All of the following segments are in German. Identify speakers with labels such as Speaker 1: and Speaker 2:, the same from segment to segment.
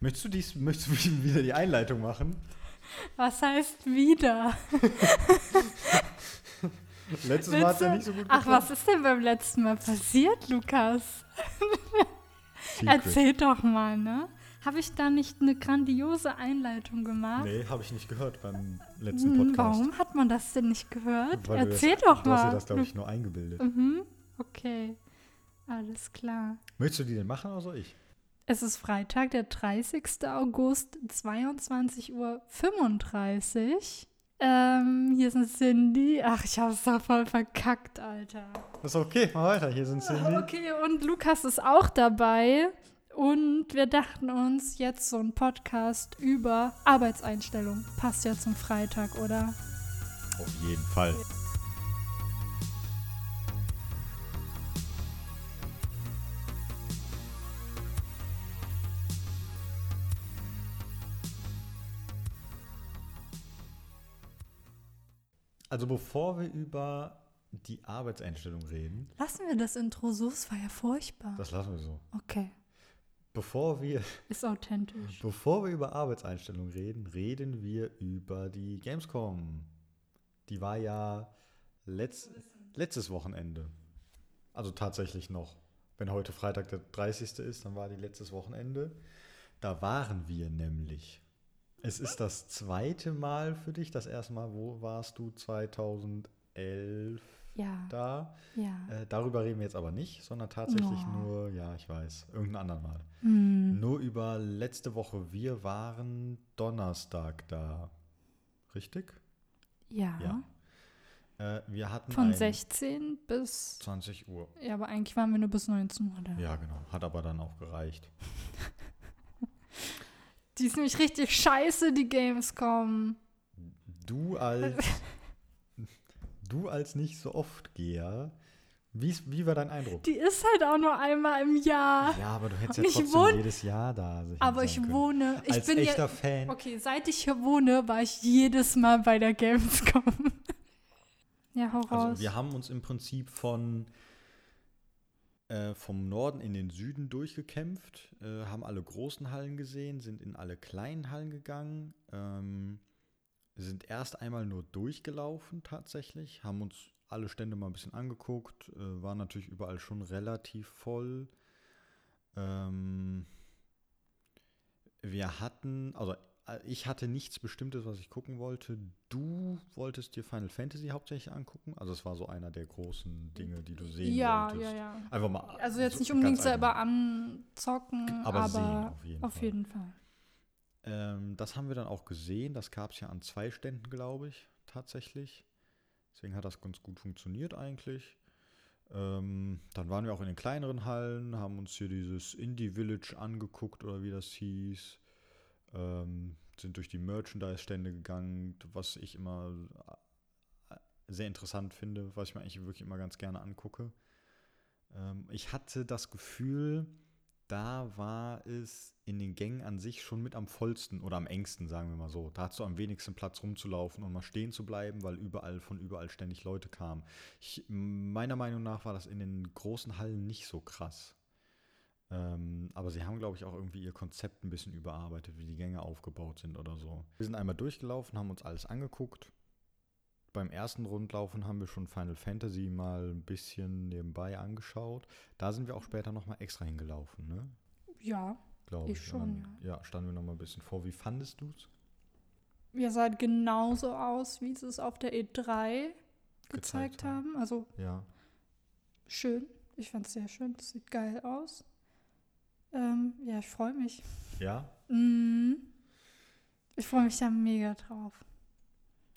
Speaker 1: Möchtest du, dies, möchtest du wieder die Einleitung machen?
Speaker 2: Was heißt wieder?
Speaker 1: Letztes Mal hat es ja nicht so gut
Speaker 2: Ach, was ist denn beim letzten Mal passiert, Lukas? Erzähl doch mal, ne? Habe ich da nicht eine grandiose Einleitung gemacht?
Speaker 1: Nee, habe ich nicht gehört beim letzten
Speaker 2: Hm,
Speaker 1: Podcast.
Speaker 2: Warum hat man das denn nicht gehört?
Speaker 1: Weil
Speaker 2: Erzähl
Speaker 1: das,
Speaker 2: doch
Speaker 1: du hast dir
Speaker 2: mal.
Speaker 1: das, glaube ich, nur eingebildet.
Speaker 2: Mhm. Okay, alles klar.
Speaker 1: Möchtest du die denn machen oder soll ich?
Speaker 2: Es ist Freitag, der 30. August, 22.35 Uhr. Ähm, hier sind Cindy. Ach, ich habe es doch voll verkackt, Alter.
Speaker 1: Das ist okay, mal weiter. Hier sind Cindy.
Speaker 2: Okay, und Lukas ist auch dabei. Und wir dachten uns, jetzt so ein Podcast über Arbeitseinstellung. Passt ja zum Freitag, oder?
Speaker 1: Auf jeden Fall. Also bevor wir über die Arbeitseinstellung reden,
Speaker 2: Lassen wir das Intro so, es war ja furchtbar.
Speaker 1: das lassen wir so.
Speaker 2: Okay,
Speaker 1: Bevor wir,
Speaker 2: ist authentisch.
Speaker 1: bevor wir über Arbeitseinstellung reden, reden wir über die Gamescom. Die war ja letzt, letztes Wochenende. Also tatsächlich noch. Wenn heute Freitag der 30. ist, dann war die letztes Wochenende. Da waren wir nämlich. Es ist das zweite Mal für dich. Das erste Mal, wo warst du 2011
Speaker 2: Ja,
Speaker 1: da?
Speaker 2: ja.
Speaker 1: Äh, darüber reden wir jetzt aber nicht, sondern tatsächlich
Speaker 2: Oh.
Speaker 1: nur, ja, ich weiß, irgendein anderen Mal.
Speaker 2: Hm.
Speaker 1: Nur über letzte Woche. Wir waren Donnerstag da. Richtig?
Speaker 2: Ja.
Speaker 1: Ja. Äh, wir hatten
Speaker 2: Von
Speaker 1: ein
Speaker 2: 16 bis.
Speaker 1: 20 Uhr.
Speaker 2: Ja, aber eigentlich waren wir nur bis 19 Uhr da.
Speaker 1: Ja, genau. Hat aber dann auch gereicht.
Speaker 2: Die ist nämlich richtig scheiße, die Gamescom.
Speaker 1: Du als du als nicht so oft Geher, wie, wie war dein Eindruck?
Speaker 2: Die ist halt auch nur einmal im Jahr.
Speaker 1: Ja, aber du hättest ja trotzdem
Speaker 2: wohn-
Speaker 1: jedes Jahr da
Speaker 2: Aber ich
Speaker 1: können.
Speaker 2: wohne. Ich
Speaker 1: Als
Speaker 2: bin
Speaker 1: echter
Speaker 2: ja.
Speaker 1: Fan.
Speaker 2: Okay, seit ich hier wohne, war ich jedes Mal bei der Gamescom. ja, hau raus.
Speaker 1: Also wir haben uns im Prinzip von äh, vom Norden in den Süden durchgekämpft, äh, haben alle großen Hallen gesehen, sind in alle kleinen Hallen gegangen, ähm, sind erst einmal nur durchgelaufen tatsächlich, haben uns alle Stände mal ein bisschen angeguckt, äh, war natürlich überall schon relativ voll. Ähm, wir hatten, also ich hatte nichts Bestimmtes, was ich gucken wollte. Du wolltest dir Final Fantasy hauptsächlich angucken. Also es war so einer der großen Dinge, die du sehen
Speaker 2: ja,
Speaker 1: wolltest.
Speaker 2: ja, ja.
Speaker 1: Einfach mal.
Speaker 2: Also jetzt
Speaker 1: so
Speaker 2: nicht unbedingt selber anzocken,
Speaker 1: Aber
Speaker 2: aber,
Speaker 1: sehen auf jeden
Speaker 2: auf
Speaker 1: Fall.
Speaker 2: jeden Fall.
Speaker 1: Ähm, das haben wir dann auch gesehen. Das gab es ja an zwei Ständen, glaube ich, tatsächlich. Deswegen hat das ganz gut funktioniert eigentlich. Ähm, dann waren wir auch in den kleineren Hallen, haben uns hier dieses Indie Village angeguckt oder wie das hieß. Ähm, sind durch die Merchandise-Stände gegangen, was ich immer äh, sehr interessant finde, was ich mir eigentlich wirklich immer ganz gerne angucke. Ähm, ich hatte das Gefühl, da war es in den Gängen an sich schon mit am vollsten oder am engsten, sagen wir mal so. Da hattest du am wenigsten Platz rumzulaufen und mal stehen zu bleiben, weil überall von überall ständig Leute kamen. Ich, meiner Meinung nach war das in den großen Hallen nicht so krass. Ähm, aber sie haben, glaube ich, auch irgendwie ihr Konzept ein bisschen überarbeitet, wie die Gänge aufgebaut sind oder so. Wir sind einmal durchgelaufen, haben uns alles angeguckt. Beim ersten Rundlaufen haben wir schon Final Fantasy mal ein bisschen nebenbei angeschaut. Da sind wir auch später nochmal extra hingelaufen, ne?
Speaker 2: Ja,
Speaker 1: Glaube ich.
Speaker 2: Ich schon,
Speaker 1: dann, ja. standen wir nochmal ein bisschen vor. Wie fandest du es?
Speaker 2: ihr seid genauso aus, wie sie es auf der E3 gezeigt,
Speaker 1: Gezeigt haben.
Speaker 2: haben. Also
Speaker 1: Ja.
Speaker 2: schön. Ich fand es sehr schön. Das sieht geil aus. Ähm, ja, ich freue mich.
Speaker 1: Ja?
Speaker 2: Mhm. Ich freue mich da mega drauf.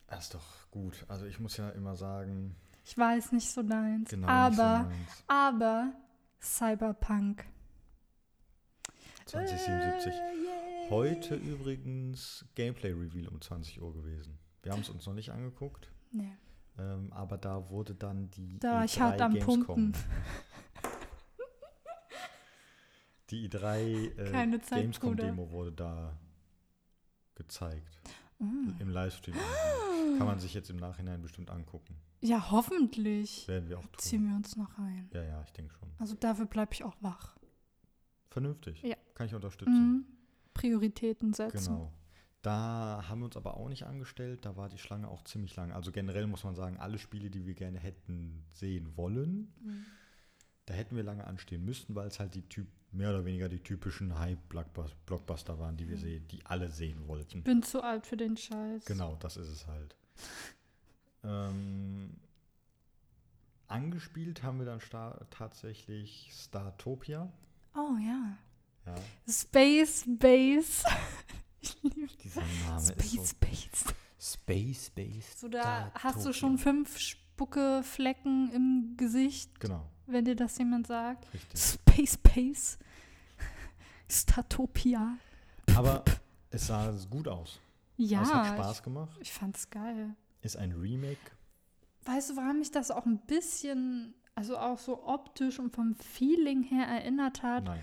Speaker 1: Das ist doch gut. Also ich muss ja immer sagen,
Speaker 2: Ich weiß nicht so deins.
Speaker 1: genau
Speaker 2: aber,
Speaker 1: nicht so meins.
Speaker 2: aber Cyberpunk.
Speaker 1: 2077.
Speaker 2: Äh, yay.
Speaker 1: Heute übrigens Gameplay-Reveal um 20 Uhr gewesen. Wir haben es uns noch nicht angeguckt,
Speaker 2: Nee.
Speaker 1: ähm, aber da wurde dann die
Speaker 2: Da war ich
Speaker 1: E3
Speaker 2: hart am
Speaker 1: Gamescom.
Speaker 2: Pumpen.
Speaker 1: Die i3 äh, Gamescom-Demo wurde da gezeigt.
Speaker 2: Mm.
Speaker 1: Im Livestream. irgendwie. Kann man sich jetzt im Nachhinein bestimmt angucken.
Speaker 2: Ja, hoffentlich.
Speaker 1: Werden wir auch tun.
Speaker 2: Ziehen wir uns noch rein.
Speaker 1: Ja, ja, ich denke schon.
Speaker 2: Also dafür bleibe ich auch wach.
Speaker 1: Vernünftig.
Speaker 2: Ja.
Speaker 1: Kann ich unterstützen.
Speaker 2: Mhm. Prioritäten setzen.
Speaker 1: Genau. Da haben wir uns aber auch nicht angestellt. Da war die Schlange auch ziemlich lang. Also generell muss man sagen, alle Spiele, die wir gerne hätten sehen wollen,
Speaker 2: Mhm.
Speaker 1: da hätten wir lange anstehen müssen, weil es halt die typ mehr oder weniger die typischen Hype-Blockbuster waren, die wir
Speaker 2: Mhm.
Speaker 1: sehen, die alle sehen wollten.
Speaker 2: Bin zu alt für den Scheiß.
Speaker 1: Genau, das ist es halt. ähm, angespielt haben wir dann sta tatsächlich Startopia.
Speaker 2: Oh ja.
Speaker 1: Ja,
Speaker 2: Space Base. ich liebe
Speaker 1: dieser Name ist
Speaker 2: Space
Speaker 1: so
Speaker 2: Base.
Speaker 1: Space Based.
Speaker 2: So, da hast du
Speaker 1: Startopia.
Speaker 2: schon fünf Spuckeflecken im Gesicht,
Speaker 1: Genau,
Speaker 2: wenn dir das jemand sagt.
Speaker 1: richtig.
Speaker 2: Space Base. Statopia.
Speaker 1: Aber es sah gut aus.
Speaker 2: Ja.
Speaker 1: es hat Spaß gemacht.
Speaker 2: Ich, ich fand's geil.
Speaker 1: Ist ein Remake.
Speaker 2: Weißt du, woran mich das auch ein bisschen, also auch so optisch und vom Feeling her erinnert hat?
Speaker 1: Nein.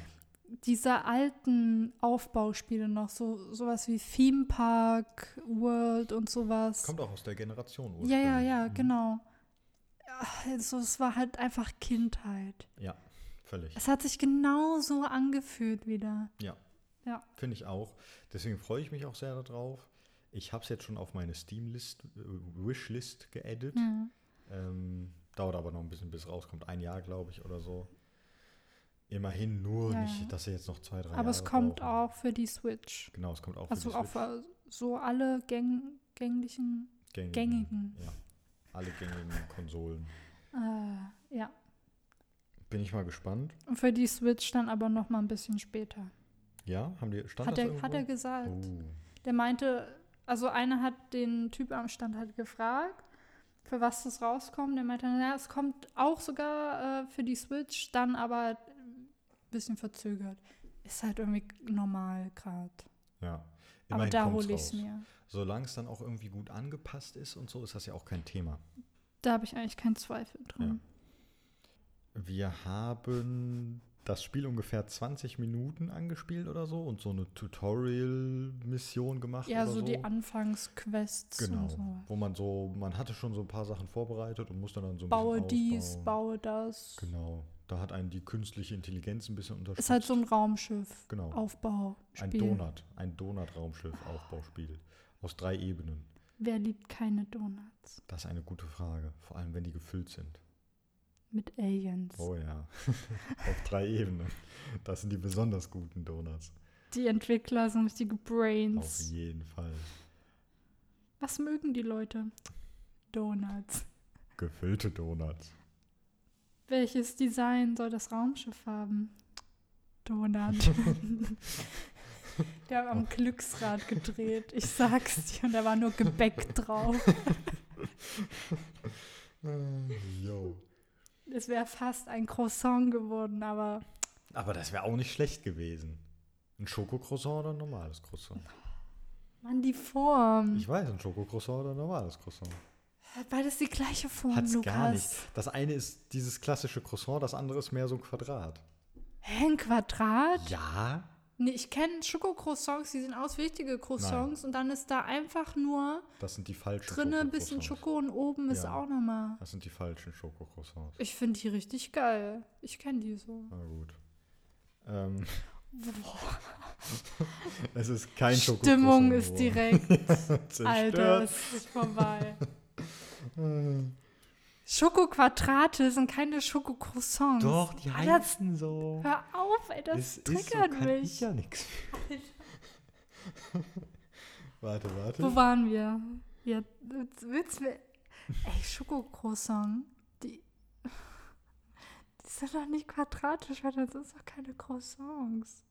Speaker 2: Diese alten Aufbauspiele noch, so sowas wie Theme Park, World und sowas.
Speaker 1: Kommt auch aus der Generation.
Speaker 2: ja, ja,
Speaker 1: ursprünglich.
Speaker 2: ja,
Speaker 1: Mhm.
Speaker 2: genau. Also es war halt einfach Kindheit.
Speaker 1: Ja, völlig.
Speaker 2: Es hat sich genauso angefühlt wieder.
Speaker 1: Ja.
Speaker 2: Ja.
Speaker 1: Finde ich auch. Deswegen freue ich mich auch sehr darauf. Ich habe es jetzt schon auf meine Steam-List, äh, Wishlist geaddet.
Speaker 2: Ja.
Speaker 1: Ähm, dauert aber noch ein bisschen, bis es rauskommt. Ein Jahr, glaube ich, oder so. Immerhin nur
Speaker 2: Ja,
Speaker 1: nicht, dass sie jetzt noch zwei, drei
Speaker 2: Aber
Speaker 1: Jahre
Speaker 2: es kommt
Speaker 1: brauchen.
Speaker 2: auch für die Switch.
Speaker 1: Genau, es kommt auch
Speaker 2: Also
Speaker 1: für
Speaker 2: auch
Speaker 1: die Switch.
Speaker 2: für so alle gäng gänglichen,
Speaker 1: gängigen.
Speaker 2: gängigen.
Speaker 1: Ja, alle gängigen Konsolen.
Speaker 2: äh, ja.
Speaker 1: Bin ich mal gespannt.
Speaker 2: Für die Switch dann aber noch mal ein bisschen später.
Speaker 1: Ja, haben die, stand
Speaker 2: Hat
Speaker 1: das
Speaker 2: er, hat er gesagt.
Speaker 1: Oh.
Speaker 2: Der meinte, also einer hat den Typ am Stand halt gefragt, für was das rauskommt. Der meinte, ja, es kommt auch sogar äh, für die Switch, dann aber ein bisschen verzögert. Ist halt irgendwie normal gerade.
Speaker 1: Ja.
Speaker 2: Aber
Speaker 1: Immerhin
Speaker 2: da
Speaker 1: kommt's
Speaker 2: hole ich es mir.
Speaker 1: Solange es dann auch irgendwie gut angepasst ist und so, ist das ja auch kein Thema.
Speaker 2: Da habe ich eigentlich keinen Zweifel dran.
Speaker 1: Wir haben das Spiel ungefähr 20 Minuten angespielt oder so und so eine Tutorial-Mission gemacht.
Speaker 2: Ja,
Speaker 1: oder
Speaker 2: so
Speaker 1: so
Speaker 2: die Anfangsquests
Speaker 1: Genau.
Speaker 2: so.
Speaker 1: Wo man so, man hatte schon so ein paar Sachen vorbereitet und musste dann so ein
Speaker 2: Baue
Speaker 1: bisschen
Speaker 2: dies,
Speaker 1: ausbauen.
Speaker 2: baue das.
Speaker 1: Genau. Da hat einen die künstliche Intelligenz ein bisschen unterstützt.
Speaker 2: Ist halt so ein Raumschiff.
Speaker 1: Genau.
Speaker 2: Aufbauspiel.
Speaker 1: Ein Donut, ein Donut-Raumschiff-Aufbauspiel aus drei Ebenen.
Speaker 2: Wer liebt keine Donuts?
Speaker 1: Das ist eine gute Frage, vor allem wenn die gefüllt sind.
Speaker 2: Mit Aliens.
Speaker 1: Oh ja, auf drei Ebenen. Das sind die besonders guten Donuts.
Speaker 2: Die Entwickler sind richtige
Speaker 1: Auf
Speaker 2: Brains.
Speaker 1: jeden Fall.
Speaker 2: Was mögen die Leute? Donuts.
Speaker 1: Gefüllte Donuts.
Speaker 2: Welches Design soll das Raumschiff haben? Donut. Der hat am Glücksrad gedreht. Ich sag's dir. Und da war nur Gebäck drauf.
Speaker 1: Jo.
Speaker 2: Es wäre fast ein Croissant geworden, aber
Speaker 1: Aber das wäre auch nicht schlecht gewesen. Ein Schokocroissant oder ein normales Croissant?
Speaker 2: Mann, die Form.
Speaker 1: Ich weiß, ein Schokocroissant oder ein normales Croissant.
Speaker 2: Hat beides die gleiche Form,
Speaker 1: Hat's
Speaker 2: Lukas.
Speaker 1: gar nicht. Das eine ist dieses klassische Croissant, das andere ist mehr so ein Quadrat.
Speaker 2: Hä, ein Quadrat?
Speaker 1: Ja?
Speaker 2: Nee, ich kenne Schokocroissants, die sehen aus wie richtige Croissants und dann ist da einfach nur
Speaker 1: Das sind die falschen
Speaker 2: drinne ein bisschen. Schoko und oben ist
Speaker 1: Ja.
Speaker 2: auch nochmal.
Speaker 1: Das sind die falschen Schokocroissants.
Speaker 2: Ich finde die richtig geil. Ich kenne die so.
Speaker 1: Na gut. Ähm,
Speaker 2: Boah,
Speaker 1: es ist kein Schokocroissant.
Speaker 2: Stimmung ist
Speaker 1: geworden.
Speaker 2: direkt.
Speaker 1: Zerstört.
Speaker 2: Alter, es ist vorbei. Schokoquadrate sind keine Schokocroissants.
Speaker 1: Doch, die
Speaker 2: Alter,
Speaker 1: heißen so.
Speaker 2: Hör auf, ey, das
Speaker 1: so,
Speaker 2: triggert
Speaker 1: kann
Speaker 2: mich.
Speaker 1: ich ja nichts. warte, warte.
Speaker 2: Wo waren wir? Ja, willst du mir. Ey, Schokocroissant, die. Die sind doch nicht quadratisch, weil das sind doch keine Croissants.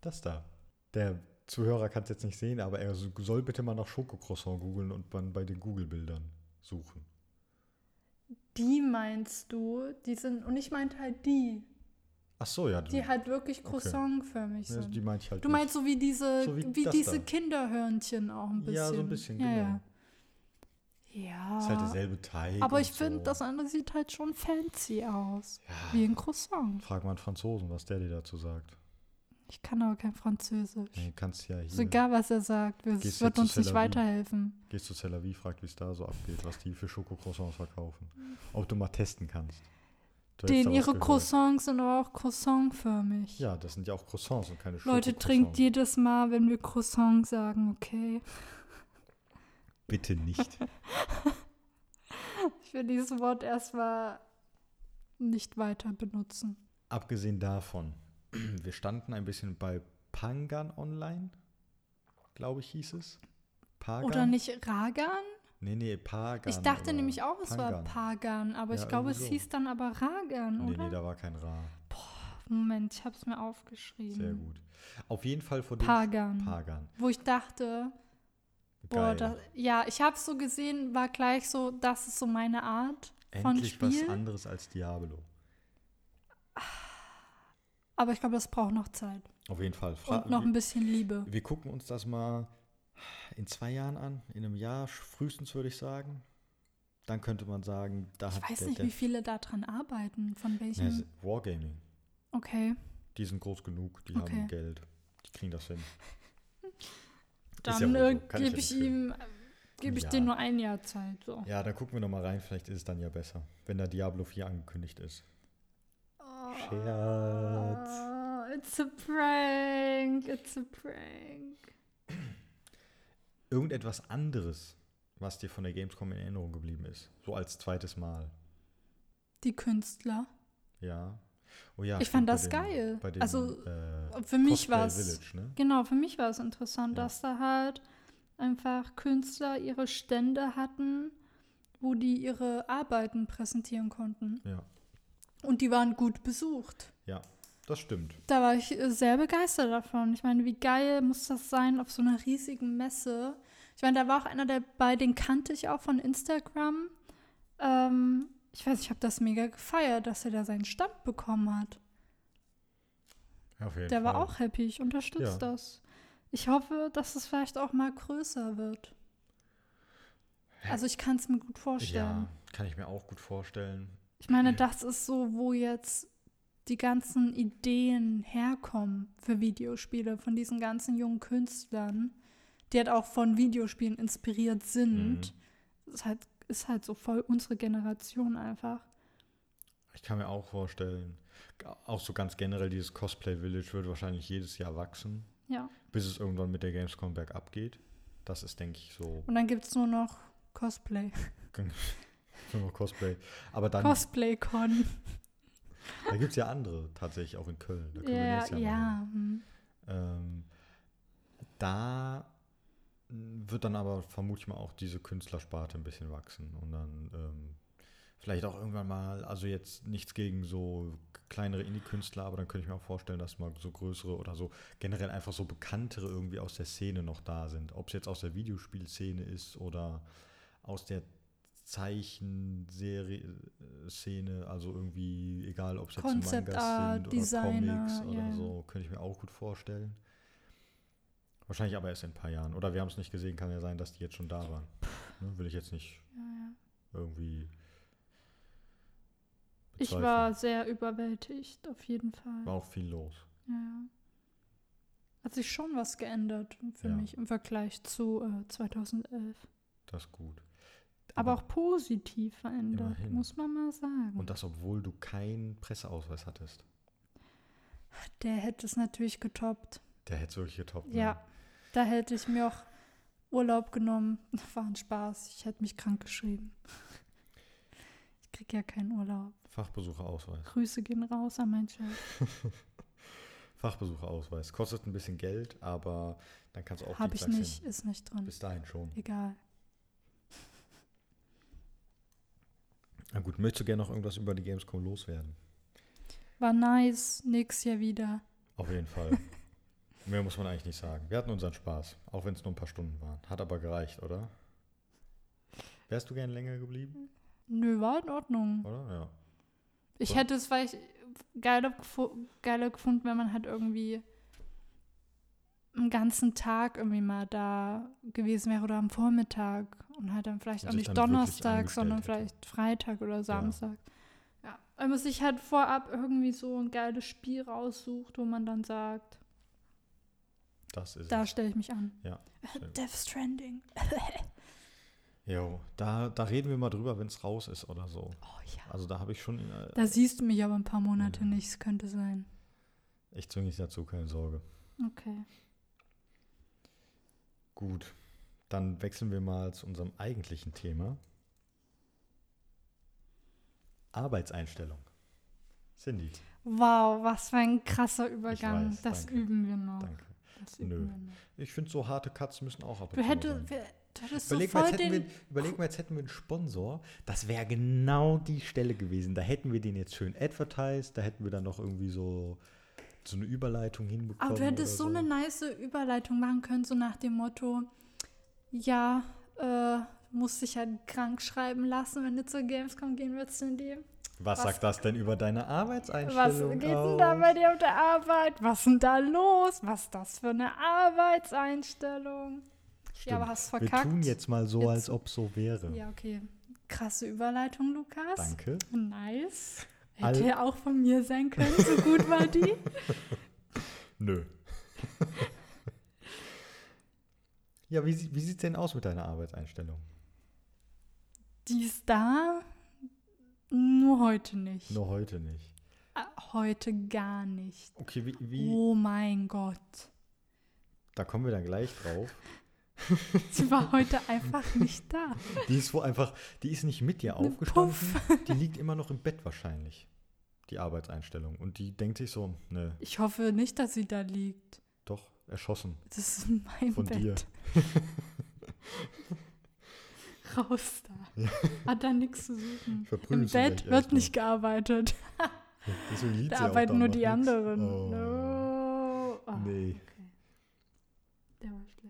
Speaker 1: Das da. Der Zuhörer kann es jetzt nicht sehen, aber er so- soll bitte mal nach Schokocroissant googeln und dann bei den Google-Bildern suchen.
Speaker 2: Die meinst du? Die sind. Und ich meinte halt die.
Speaker 1: Ach so, ja.
Speaker 2: Die halt wirklich croissantförmig
Speaker 1: ja,
Speaker 2: sind.
Speaker 1: die meinte ich halt
Speaker 2: Du meinst so wie diese,
Speaker 1: So wie
Speaker 2: wie, diese
Speaker 1: da.
Speaker 2: Kinderhörnchen auch ein bisschen.
Speaker 1: Ja, so ein bisschen,
Speaker 2: ja,
Speaker 1: genau.
Speaker 2: Ja. ja.
Speaker 1: ist halt derselbe Teig.
Speaker 2: Aber ich finde,
Speaker 1: so.
Speaker 2: das andere sieht halt schon fancy aus.
Speaker 1: Ja,
Speaker 2: Wie ein Croissant.
Speaker 1: frag mal einen Franzosen, was der dir dazu sagt.
Speaker 2: Ich kann aber kein Französisch.
Speaker 1: Nee, kannst ja hier.
Speaker 2: Ist egal, was er sagt. Es wird
Speaker 1: du
Speaker 2: uns nicht weiterhelfen.
Speaker 1: Gehst zu Tel Aviv, fragt, wie es da so abgeht, was die für Schokocroissants verkaufen. Ob du mal testen kannst. Du
Speaker 2: Den ihre. Croissants sind aber auch croissantförmig.
Speaker 1: Ja, das sind ja auch Croissants und keine
Speaker 2: Leute,
Speaker 1: Schokocroissants.
Speaker 2: trinkt jedes Mal, wenn wir Croissant sagen, okay?
Speaker 1: Bitte nicht.
Speaker 2: Ich will dieses Wort erstmal nicht weiter benutzen.
Speaker 1: Abgesehen davon, wir standen ein bisschen bei Pangan online, glaube ich, hieß es. Pagan?
Speaker 2: Oder nicht Ragan?
Speaker 1: Nee, nee, Pagan.
Speaker 2: Ich dachte nämlich auch, es war
Speaker 1: Pangan.
Speaker 2: Pagan, aber
Speaker 1: Ja,
Speaker 2: ich glaube, es hieß dann aber Ragan,
Speaker 1: Nee,
Speaker 2: oder?
Speaker 1: nee, da war kein Ra.
Speaker 2: Moment, ich habe es mir aufgeschrieben.
Speaker 1: Sehr gut. Auf jeden Fall vor dem
Speaker 2: Pagan.
Speaker 1: Pagan.
Speaker 2: Wo ich dachte, boah,
Speaker 1: Geil.
Speaker 2: da, ja, ich habe es so gesehen, war gleich so, das ist so meine Art von
Speaker 1: Endlich was
Speaker 2: Spiel.
Speaker 1: anderes als Diablo.
Speaker 2: Aber ich glaube, das braucht noch Zeit.
Speaker 1: Auf jeden Fall. Fra
Speaker 2: Und noch ein bisschen Liebe.
Speaker 1: wir gucken uns das mal in zwei Jahren an, in einem Jahr frühestens würde ich sagen. Dann könnte man sagen, da
Speaker 2: Ich
Speaker 1: hat
Speaker 2: weiß
Speaker 1: der,
Speaker 2: nicht,
Speaker 1: der
Speaker 2: wie viele da dran arbeiten, von welchen.
Speaker 1: es- Wargaming.
Speaker 2: Okay,
Speaker 1: Die sind groß genug, die
Speaker 2: Okay.
Speaker 1: haben Geld. Die kriegen das hin.
Speaker 2: dann
Speaker 1: ja
Speaker 2: äh,
Speaker 1: so, kann ich
Speaker 2: gebe
Speaker 1: ja
Speaker 2: ich ihm, gebe ich
Speaker 1: Ja.
Speaker 2: dir nur ein Jahr Zeit. So.
Speaker 1: Ja, dann gucken wir noch mal rein, vielleicht ist es dann ja besser, wenn da Diablo 4 angekündigt ist. Scherz.
Speaker 2: Oh, it's a prank, it's a prank.
Speaker 1: Irgendetwas anderes, was dir von der Gamescom in Erinnerung geblieben ist. So als zweites Mal.
Speaker 2: Die Künstler.
Speaker 1: Ja. Oh ja,
Speaker 2: Ich fand das
Speaker 1: den-
Speaker 2: geil.
Speaker 1: Den,
Speaker 2: Also,
Speaker 1: äh,
Speaker 2: Für mich war es
Speaker 1: ne?
Speaker 2: Genau, für mich war es interessant,
Speaker 1: Ja.
Speaker 2: dass da halt einfach Künstler ihre Stände hatten, wo die ihre Arbeiten präsentieren konnten.
Speaker 1: Ja,
Speaker 2: Und die waren gut besucht.
Speaker 1: das stimmt.
Speaker 2: Da war ich äh, sehr begeistert davon. Ich meine, wie geil muss das sein auf so einer riesigen Messe? Ich meine, da war auch einer dabei, den kannte ich auch von Instagram. Ähm, ich weiß, ich habe das mega gefeiert, dass er da seinen Stand bekommen hat.
Speaker 1: Ja, auf jeden
Speaker 2: Der war
Speaker 1: Fall.
Speaker 2: auch happy. Ich unterstütze
Speaker 1: Ja.
Speaker 2: das. Ich hoffe, dass es vielleicht auch mal größer wird. Also ich kann es mir gut vorstellen.
Speaker 1: Ja, kann ich mir auch gut vorstellen.
Speaker 2: Ich meine, das ist so, wo jetzt die ganzen Ideen herkommen für Videospiele, von diesen ganzen jungen Künstlern, die halt auch von Videospielen inspiriert sind.
Speaker 1: Mhm.
Speaker 2: Ist, halt, ist halt so voll unsere Generation einfach.
Speaker 1: Ich kann mir auch vorstellen, auch so ganz generell, dieses Cosplay Village wird wahrscheinlich jedes Jahr wachsen,
Speaker 2: Ja.
Speaker 1: bis es irgendwann mit der Gamescom bergab geht. Das ist, denke ich, so
Speaker 2: Und dann gibt es nur noch Cosplay.
Speaker 1: Cosplay. Aber dann,
Speaker 2: Cosplay-Con.
Speaker 1: da gibt es ja andere tatsächlich auch in Köln. Da können wir
Speaker 2: Ja,
Speaker 1: mal
Speaker 2: ja. hm.
Speaker 1: Ähm, da wird dann aber vermutlich mal auch diese Künstlersparte ein bisschen wachsen und dann ähm, vielleicht auch irgendwann mal, also jetzt nichts gegen so kleinere Indie-Künstler, aber dann könnte ich mir auch vorstellen, dass mal so größere oder so generell einfach so bekanntere irgendwie aus der Szene noch da sind. Ob es jetzt aus der Videospielszene ist oder aus der Zeichenserie-Szene, also irgendwie, egal ob es jetzt
Speaker 2: Concept
Speaker 1: Mangas
Speaker 2: Art,
Speaker 1: sind oder
Speaker 2: Designer,
Speaker 1: Comics oder
Speaker 2: ja.
Speaker 1: so, könnte ich mir auch gut vorstellen. Wahrscheinlich aber erst in ein paar Jahren. Oder wir haben es nicht gesehen, kann ja sein, dass die jetzt schon da waren. Ne, will ich jetzt nicht
Speaker 2: Ja, ja.
Speaker 1: irgendwie.
Speaker 2: Ich
Speaker 1: bezweifeln.
Speaker 2: war sehr überwältigt, auf jeden Fall.
Speaker 1: War auch viel los.
Speaker 2: Ja. Hat sich schon was geändert für
Speaker 1: Ja.
Speaker 2: mich im Vergleich zu äh, 2011.
Speaker 1: Das ist gut.
Speaker 2: Aber auch positiv verändert,
Speaker 1: Immerhin.
Speaker 2: muss man mal sagen.
Speaker 1: Und das, obwohl du keinen Presseausweis hattest.
Speaker 2: Der hätte es natürlich getoppt.
Speaker 1: Der hätte es wirklich getoppt. ne?
Speaker 2: Ja, da hätte ich mir auch Urlaub genommen. War ein Spaß. Ich hätte mich krank geschrieben. Ich krieg ja keinen Urlaub.
Speaker 1: Fachbesucherausweis.
Speaker 2: Grüße gehen raus an meinen Chef.
Speaker 1: Fachbesucherausweis. Kostet ein bisschen Geld, aber dann kannst du auch
Speaker 2: Habe ich nicht, ist nicht drin.
Speaker 1: Bis dahin schon.
Speaker 2: Egal.
Speaker 1: Na gut, möchtest du gerne noch irgendwas über die Gamescom loswerden?
Speaker 2: War nice. Nächstes Jahr wieder.
Speaker 1: Auf jeden Fall. Mehr muss man eigentlich nicht sagen. Wir hatten unseren Spaß, auch wenn es nur ein paar Stunden waren. Hat aber gereicht, oder? Wärst du gern länger geblieben,
Speaker 2: Nö, war in Ordnung.
Speaker 1: oder? Ja.
Speaker 2: Ich
Speaker 1: So.
Speaker 2: hätte es vielleicht geiler, geiler gefunden, wenn man halt irgendwie einen ganzen Tag irgendwie mal da gewesen wäre oder am Vormittag und halt dann vielleicht
Speaker 1: Und
Speaker 2: auch
Speaker 1: sich
Speaker 2: nicht Donnerstag, sondern
Speaker 1: hätte.
Speaker 2: vielleicht Freitag oder Samstag. Ja. Wenn man sich halt vorab irgendwie so ein geiles Spiel raussucht, wo man dann sagt,
Speaker 1: Das ist
Speaker 2: da stelle ich mich an.
Speaker 1: Ja, gut.
Speaker 2: Death Stranding.
Speaker 1: Jo, da, da reden wir mal drüber, wenn es raus ist oder so.
Speaker 2: Oh ja.
Speaker 1: Also da habe ich schon. Äh,
Speaker 2: Da siehst du mich aber ein paar Monate nicht, es könnte sein.
Speaker 1: ich zwinge dich dazu, keine Sorge.
Speaker 2: Okay.
Speaker 1: Gut, dann wechseln wir mal zu unserem eigentlichen Thema. Arbeitseinstellung. Cindy,
Speaker 2: Wow, was für ein krasser Übergang.
Speaker 1: weiß,
Speaker 2: das
Speaker 1: danke.
Speaker 2: üben wir noch.
Speaker 1: danke.
Speaker 2: Das üben
Speaker 1: Nö.
Speaker 2: wir noch.
Speaker 1: Ich finde, so harte Cuts müssen auch ab
Speaker 2: Du wir- so
Speaker 1: mal,
Speaker 2: den.
Speaker 1: wir, überleg mal, jetzt hätten wir einen Sponsor. Das wäre genau die Stelle gewesen. Da hätten wir den jetzt schön advertised. Da hätten wir dann noch irgendwie so, so eine Überleitung hinbekommen.
Speaker 2: Aber du hättest so
Speaker 1: oder
Speaker 2: eine nice Überleitung machen können, so nach dem Motto: Ja, äh, musst dich halt krank schreiben lassen, wenn du zur Gamescom gehen willst, Cindy.
Speaker 1: Was,
Speaker 2: was-
Speaker 1: sagt das denn über deine
Speaker 2: Was
Speaker 1: Arbeitseinstellung
Speaker 2: geht denn da bei dir auf der Arbeit? Was ist denn da los? Was ist das für eine Arbeitseinstellung? Ja, aber hast
Speaker 1: Wir
Speaker 2: verkackt.
Speaker 1: tun jetzt mal so,
Speaker 2: Jetzt-
Speaker 1: als ob so wäre.
Speaker 2: Ja, okay. Krasse Überleitung, Lukas.
Speaker 1: Danke.
Speaker 2: Nice.
Speaker 1: All-
Speaker 2: Hätte ja auch von mir sein können, so gut war die.
Speaker 1: Nö. ja, wie, wie sieht es denn aus mit deiner Arbeitseinstellung?
Speaker 2: Die ist da, nur heute nicht.
Speaker 1: Nur heute nicht.
Speaker 2: Äh, Heute gar nicht.
Speaker 1: Okay, wie, wie
Speaker 2: Oh mein Gott.
Speaker 1: da kommen wir dann gleich drauf.
Speaker 2: Sie war heute einfach nicht da.
Speaker 1: Die ist wo einfach, die ist nicht mit dir aufgestanden. Die liegt immer noch im Bett wahrscheinlich. Die Arbeitseinstellung. Und die denkt sich so, ne,
Speaker 2: Ich hoffe nicht, dass sie da liegt.
Speaker 1: doch, erschossen
Speaker 2: Das ist mein
Speaker 1: von
Speaker 2: Bett.
Speaker 1: dir.
Speaker 2: Raus da. Hat da nichts zu suchen. Im Bett wird
Speaker 1: erst
Speaker 2: nicht gearbeitet.
Speaker 1: liebt
Speaker 2: Da arbeiten nur die
Speaker 1: nix.
Speaker 2: anderen.
Speaker 1: Oh.
Speaker 2: No. Ah,
Speaker 1: Nee.
Speaker 2: okay. Der war schlecht.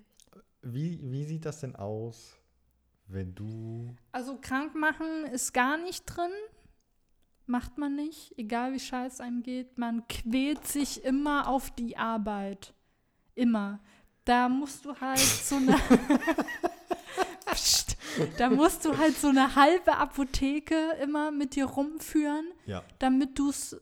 Speaker 1: Wie, wie sieht das denn aus, wenn du.
Speaker 2: Also krank machen ist gar nicht drin. Macht man nicht, egal wie scheiß einem geht. Man quält sich immer auf die Arbeit. Immer. Da musst du halt so eine. Psst. da musst du halt so eine halbe Apotheke immer mit dir rumführen,
Speaker 1: Ja,
Speaker 2: damit du's,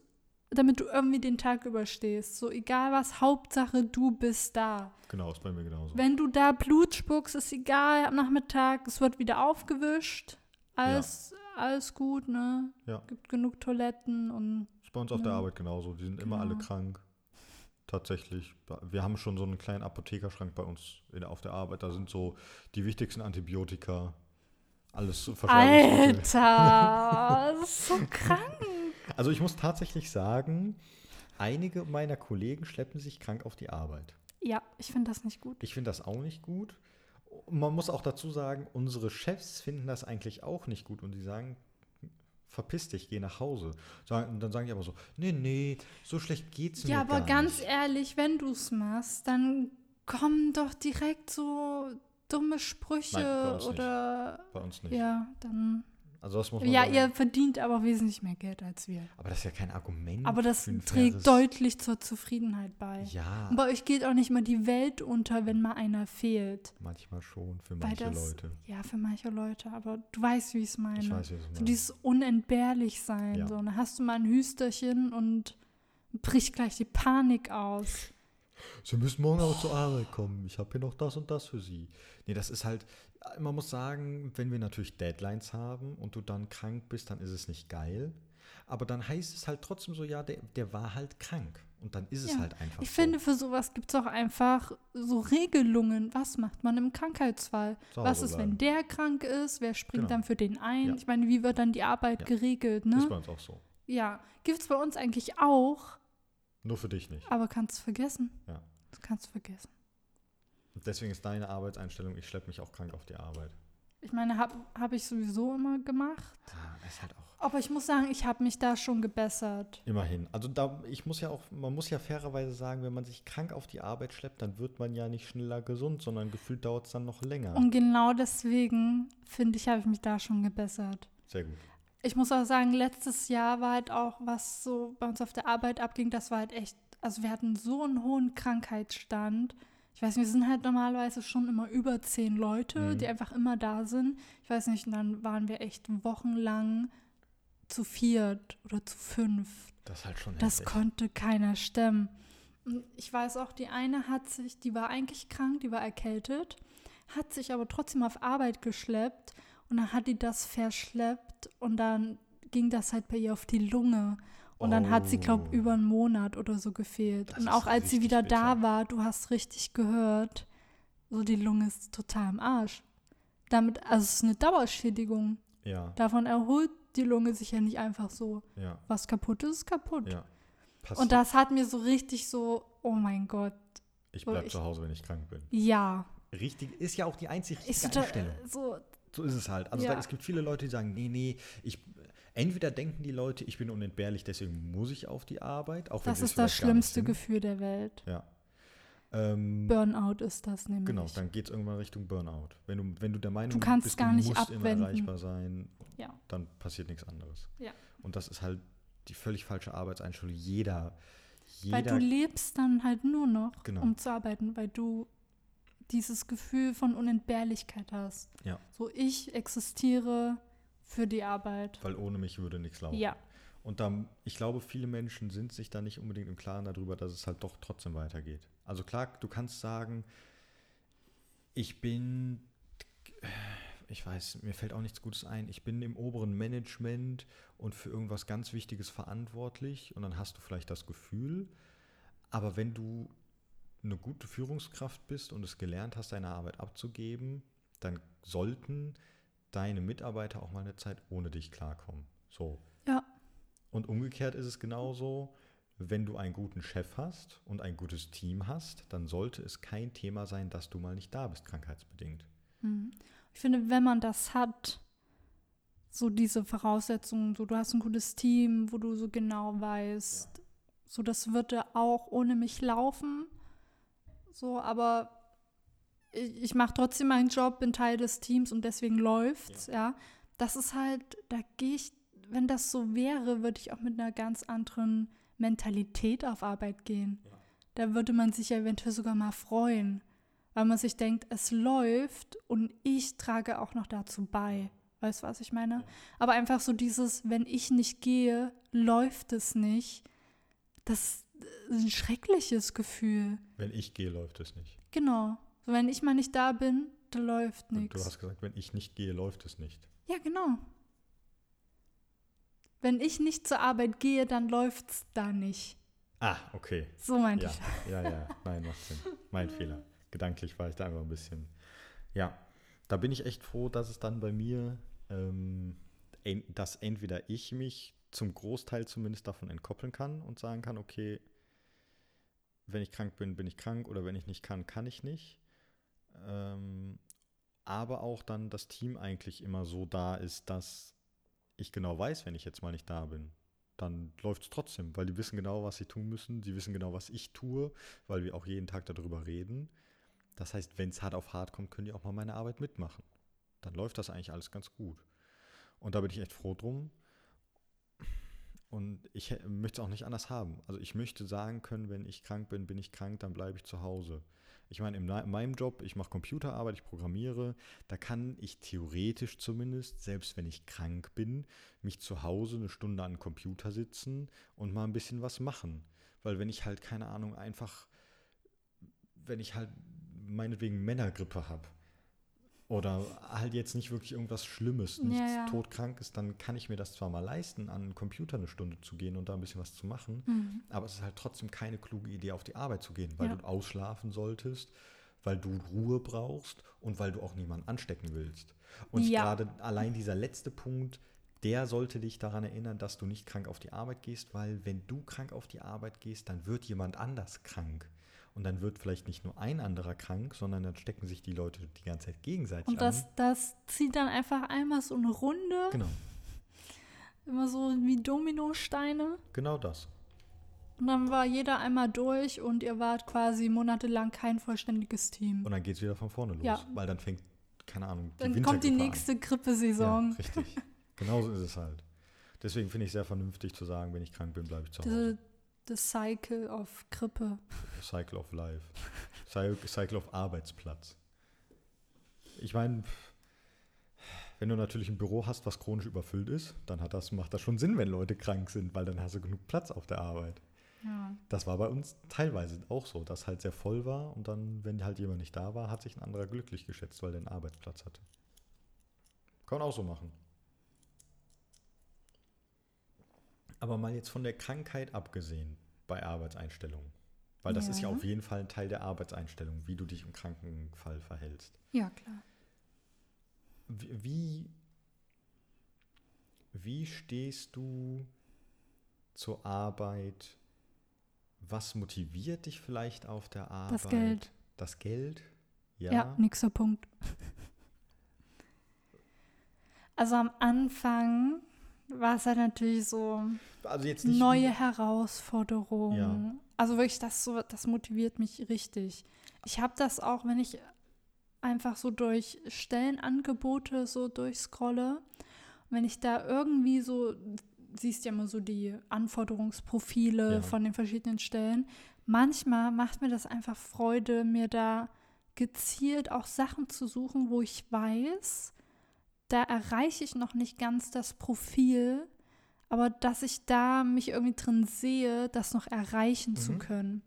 Speaker 2: damit du irgendwie den Tag überstehst. So egal was, Hauptsache du bist da.
Speaker 1: genau, ist bei mir genauso.
Speaker 2: Wenn du da Blut spuckst, ist egal, am Nachmittag, es wird wieder aufgewischt. Alles, alles gut, ne?
Speaker 1: Ja.
Speaker 2: Gibt genug Toiletten und
Speaker 1: Ist bei uns auf der
Speaker 2: Ja.
Speaker 1: Arbeit genauso. Die sind immer alle
Speaker 2: Genau.
Speaker 1: krank. Tatsächlich. Wir haben schon so einen kleinen Apothekerschrank bei uns in, auf der Arbeit. Da sind so die wichtigsten Antibiotika. Alles.
Speaker 2: Alter, das ist so krank.
Speaker 1: Also ich muss tatsächlich sagen, einige meiner Kollegen schleppen sich krank auf die Arbeit.
Speaker 2: Ja, ich finde das nicht gut.
Speaker 1: Ich finde das auch nicht gut. Man muss auch dazu sagen, unsere Chefs finden das eigentlich auch nicht gut und die sagen, verpiss dich, geh nach Hause. Und dann sagen die aber so, nee, nee, so schlecht geht's mir
Speaker 2: Ja, aber ganz
Speaker 1: nicht.
Speaker 2: ehrlich, wenn du es machst, dann kommen doch direkt so dumme Sprüche
Speaker 1: Nein, bei uns nicht.
Speaker 2: oder
Speaker 1: Bei uns nicht.
Speaker 2: ja, dann
Speaker 1: Also das muss man
Speaker 2: ja,
Speaker 1: sagen.
Speaker 2: ihr verdient aber wesentlich mehr Geld als wir.
Speaker 1: Aber das ist ja kein Argument.
Speaker 2: Aber das trägt deutlich zur Zufriedenheit bei.
Speaker 1: Ja,
Speaker 2: Und bei euch geht auch nicht mal die Welt unter, wenn mal einer fehlt.
Speaker 1: manchmal schon für manche
Speaker 2: das,
Speaker 1: Leute.
Speaker 2: Ja, für manche Leute, aber du weißt, wie ich es meine.
Speaker 1: Ich weiß, wie es
Speaker 2: so
Speaker 1: meinst.
Speaker 2: dieses unentbehrlich sein.
Speaker 1: Ja.
Speaker 2: So, und dann hast du mal ein Hüsterchen und bricht gleich die Panik aus.
Speaker 1: Sie müssen morgen auch zur Arbeit kommen. Ich habe hier noch das und das für Sie. Nee, das ist halt, man muss sagen, wenn wir natürlich Deadlines haben und du dann krank bist, dann ist es nicht geil. Aber dann heißt es halt trotzdem so, ja, der, der war halt krank. Und dann ist es
Speaker 2: Ja,
Speaker 1: halt einfach
Speaker 2: Ich
Speaker 1: so.
Speaker 2: finde, für sowas gibt es auch einfach so Regelungen. Was macht man im Krankheitsfall?
Speaker 1: Zu
Speaker 2: Was ist, wenn
Speaker 1: bleiben.
Speaker 2: der krank ist? Wer springt
Speaker 1: Genau.
Speaker 2: dann für den ein?
Speaker 1: Ja.
Speaker 2: Ich meine, wie wird dann die Arbeit
Speaker 1: Ja.
Speaker 2: geregelt?
Speaker 1: Ist
Speaker 2: Ne?
Speaker 1: bei uns auch so.
Speaker 2: Ja, gibt es bei uns eigentlich auch,
Speaker 1: Nur für dich nicht.
Speaker 2: aber kannst vergessen.
Speaker 1: Ja.
Speaker 2: Das kannst du vergessen.
Speaker 1: Deswegen ist deine Arbeitseinstellung, ich schleppe mich auch krank auf die Arbeit.
Speaker 2: Ich meine, habe hab ich sowieso immer gemacht.
Speaker 1: Ah, ist halt auch.
Speaker 2: Aber ich muss sagen, ich habe mich da schon gebessert.
Speaker 1: Immerhin. Also da, ich muss ja auch, man muss ja fairerweise sagen, wenn man sich krank auf die Arbeit schleppt, dann wird man ja nicht schneller gesund, sondern gefühlt dauert es dann noch länger.
Speaker 2: Und genau deswegen, finde ich, habe ich mich da schon gebessert.
Speaker 1: Sehr gut.
Speaker 2: Ich muss auch sagen, letztes Jahr war halt auch, was so bei uns auf der Arbeit abging, das war halt echt, also wir hatten so einen hohen Krankheitsstand. Ich weiß nicht, wir sind halt normalerweise schon immer über zehn Leute,
Speaker 1: Mhm.
Speaker 2: die einfach immer da sind. Ich weiß nicht, und dann waren wir echt wochenlang zu viert oder zu fünf.
Speaker 1: Das ist halt schon
Speaker 2: Das
Speaker 1: heftig.
Speaker 2: konnte keiner stemmen. Und ich weiß auch, die eine hat sich, die war eigentlich krank, die war erkältet, hat sich aber trotzdem auf Arbeit geschleppt Und dann hat die das verschleppt und dann ging das halt bei ihr auf die Lunge. Und dann hat sie, glaube
Speaker 1: Oh.
Speaker 2: ich, über einen Monat oder so gefehlt.
Speaker 1: Das
Speaker 2: und auch als sie wieder da
Speaker 1: bitter.
Speaker 2: war, du hast richtig gehört, so die Lunge ist total im Arsch. Damit, also es ist eine Dauerschädigung.
Speaker 1: Ja,
Speaker 2: Davon erholt die Lunge sich ja nicht einfach so.
Speaker 1: ja,
Speaker 2: Was kaputt ist, ist kaputt.
Speaker 1: ja.
Speaker 2: Und das hat mir so richtig so, oh mein Gott,
Speaker 1: ich
Speaker 2: so
Speaker 1: bleib
Speaker 2: ich-
Speaker 1: zu Hause, wenn ich krank bin.
Speaker 2: ja.
Speaker 1: Richtig, ist ja auch die einzig
Speaker 2: Ich
Speaker 1: richtige
Speaker 2: so, da,
Speaker 1: Einstellung.
Speaker 2: so
Speaker 1: So ist es halt. Also
Speaker 2: Ja.
Speaker 1: da, es gibt viele Leute, die sagen, nee, nee, ich entweder denken die Leute, ich bin unentbehrlich, deswegen muss ich auf die Arbeit, auch wenn
Speaker 2: das ist das schlimmste. Gefühl der Welt.
Speaker 1: Ja. Ähm,
Speaker 2: Burnout ist das nämlich.
Speaker 1: genau, dann geht es irgendwann Richtung Burnout. Wenn du, wenn du der Meinung
Speaker 2: Du kannst
Speaker 1: bist,
Speaker 2: gar
Speaker 1: du
Speaker 2: nicht
Speaker 1: musst
Speaker 2: abwenden.
Speaker 1: immer erreichbar sein,
Speaker 2: Ja.
Speaker 1: dann passiert nichts anderes.
Speaker 2: Ja.
Speaker 1: Und das ist halt die völlig falsche Arbeitseinstellung. Jeder,
Speaker 2: Weil
Speaker 1: jeder
Speaker 2: du lebst dann halt nur noch,
Speaker 1: Genau.
Speaker 2: um zu arbeiten, weil du dieses Gefühl von Unentbehrlichkeit hast.
Speaker 1: Ja.
Speaker 2: So, ich existiere für die Arbeit.
Speaker 1: weil ohne mich würde nichts laufen.
Speaker 2: Ja,
Speaker 1: Und dann, ich glaube, viele Menschen sind sich da nicht unbedingt im Klaren darüber, dass es halt doch trotzdem weitergeht. Also klar, du kannst sagen, ich bin, ich weiß, mir fällt auch nichts Gutes ein, ich bin im oberen Management und für irgendwas ganz Wichtiges verantwortlich und dann hast du vielleicht das Gefühl, aber wenn du eine gute Führungskraft bist und es gelernt hast, deine Arbeit abzugeben, dann sollten deine Mitarbeiter auch mal eine Zeit ohne dich klarkommen. So.
Speaker 2: ja,
Speaker 1: Und umgekehrt ist es genauso, wenn du einen guten Chef hast und ein gutes Team hast, dann sollte es kein Thema sein, dass du mal nicht da bist, krankheitsbedingt.
Speaker 2: Hm. Ich finde, wenn man das hat, so diese Voraussetzungen, so du hast ein gutes Team, wo du so genau weißt, so das würde auch ohne mich laufen. So, aber ich, mache trotzdem meinen Job, bin Teil des Teams und deswegen läuft's, ja. Das ist halt, da gehe ich, wenn das so wäre, würde ich auch mit einer ganz anderen Mentalität auf Arbeit gehen. Da würde man sich ja eventuell sogar mal freuen weil man sich denkt, es läuft und ich trage auch noch dazu bei. Weißt du, was ich meine? Aber einfach so dieses, wenn ich nicht gehe, läuft es nicht. Das ist ein schreckliches Gefühl.
Speaker 1: Wenn ich gehe, läuft es nicht.
Speaker 2: Genau. Wenn ich mal nicht da bin, da läuft
Speaker 1: Und du
Speaker 2: nichts.
Speaker 1: hast gesagt, wenn ich nicht gehe, läuft es nicht.
Speaker 2: Ja, genau. Wenn ich nicht zur Arbeit gehe, dann läuft's da nicht.
Speaker 1: Ah, okay.
Speaker 2: So meinte
Speaker 1: Ja,
Speaker 2: ich.
Speaker 1: ja, ja. Nein, macht Sinn. Mein Fehler. Gedanklich war ich da einfach ein bisschen. Ja, da bin ich echt froh, dass es dann bei mir, ähm, dass entweder ich mich zum Großteil zumindest davon entkoppeln kann und sagen kann, okay, wenn ich krank bin, bin ich krank oder wenn ich nicht kann, kann ich nicht. Ähm, aber auch dann das Team eigentlich immer so da ist, dass ich genau weiß, wenn ich jetzt mal nicht da bin, dann läuft es trotzdem, weil die wissen genau, was sie tun müssen. Sie wissen genau, was ich tue, weil wir auch jeden Tag darüber reden. Das heißt, wenn es hart auf hart kommt, können die auch mal meine Arbeit mitmachen. Dann läuft das eigentlich alles ganz gut. Und da bin ich echt froh drum. Und ich möchte es auch nicht anders haben. Also ich möchte sagen können, wenn ich krank bin, bin ich krank, dann bleibe ich zu Hause. Ich meine, in meinem Job, ich mache Computerarbeit, ich programmiere, da kann ich theoretisch zumindest, selbst wenn ich krank bin, mich zu Hause eine Stunde an den Computer sitzen und mal ein bisschen was machen. Weil wenn ich halt, keine Ahnung, einfach, wenn ich halt meinetwegen Männergrippe habe oder halt jetzt nicht wirklich irgendwas Schlimmes,
Speaker 2: Ja,
Speaker 1: nichts
Speaker 2: ja.
Speaker 1: todkrank ist, dann kann ich mir das zwar mal leisten, an den Computer eine Stunde zu gehen und da ein bisschen was zu machen,
Speaker 2: Mhm.
Speaker 1: aber es ist halt trotzdem keine kluge Idee, auf die Arbeit zu gehen, weil
Speaker 2: Ja.
Speaker 1: du ausschlafen solltest, weil du Ruhe brauchst und weil du auch niemanden anstecken willst. Und
Speaker 2: Ja.
Speaker 1: gerade allein dieser letzte Punkt, der sollte dich daran erinnern, dass du nicht krank auf die Arbeit gehst, weil wenn du krank auf die Arbeit gehst, dann wird jemand anders krank. Und dann wird vielleicht nicht nur ein anderer krank, sondern dann stecken sich die Leute die ganze Zeit gegenseitig
Speaker 2: Und das,
Speaker 1: an.
Speaker 2: das zieht dann einfach einmal so eine Runde,
Speaker 1: Genau,
Speaker 2: immer so wie Dominosteine.
Speaker 1: genau das.
Speaker 2: Und dann war jeder einmal durch und ihr wart quasi monatelang kein vollständiges Team.
Speaker 1: Und dann geht es wieder von vorne los,
Speaker 2: Ja.
Speaker 1: weil dann fängt, keine Ahnung, die
Speaker 2: Dann kommt die
Speaker 1: an.
Speaker 2: nächste Grippesaison.
Speaker 1: Ja, richtig. Genauso ist es halt. Deswegen finde ich sehr vernünftig zu sagen, wenn ich krank bin, bleibe ich zu Hause.
Speaker 2: The, the Cycle of Grippe.
Speaker 1: Cycle of Life. Cy- Cycle of Arbeitsplatz. Ich meine, wenn du natürlich ein Büro hast, was chronisch überfüllt ist, dann hat das, macht das schon Sinn, wenn Leute krank sind, weil dann hast du genug Platz auf der Arbeit.
Speaker 2: Ja.
Speaker 1: Das war bei uns teilweise auch so, dass halt sehr voll war und dann, wenn halt jemand nicht da war, hat sich ein anderer glücklich geschätzt, weil der einen Arbeitsplatz hatte. Kann man auch so machen. Aber mal jetzt von der Krankheit abgesehen bei Arbeitseinstellungen. Weil das ist ja
Speaker 2: Ja.
Speaker 1: auf jeden Fall ein Teil der Arbeitseinstellung, wie du dich im Krankenfall verhältst.
Speaker 2: Ja, klar.
Speaker 1: Wie, wie stehst du zur Arbeit? Was motiviert dich vielleicht auf der Arbeit?
Speaker 2: Das Geld.
Speaker 1: Das Geld?
Speaker 2: Ja,
Speaker 1: Ja.
Speaker 2: nächster Punkt. Also am Anfang war es halt natürlich so
Speaker 1: Also
Speaker 2: neue Herausforderungen.
Speaker 1: Ja.
Speaker 2: Also wirklich, das, so, das motiviert mich richtig. Ich habe das auch, wenn ich einfach so durch Stellenangebote so durchscrolle. Wenn ich da irgendwie so, siehst ja immer so die Anforderungsprofile
Speaker 1: Ja.
Speaker 2: von den verschiedenen Stellen. Manchmal macht mir das einfach Freude, mir da gezielt auch Sachen zu suchen, wo ich weiß, da erreiche ich noch nicht ganz das Profil, aber dass ich da mich irgendwie drin sehe, das noch erreichen zu
Speaker 1: Mhm.
Speaker 2: können.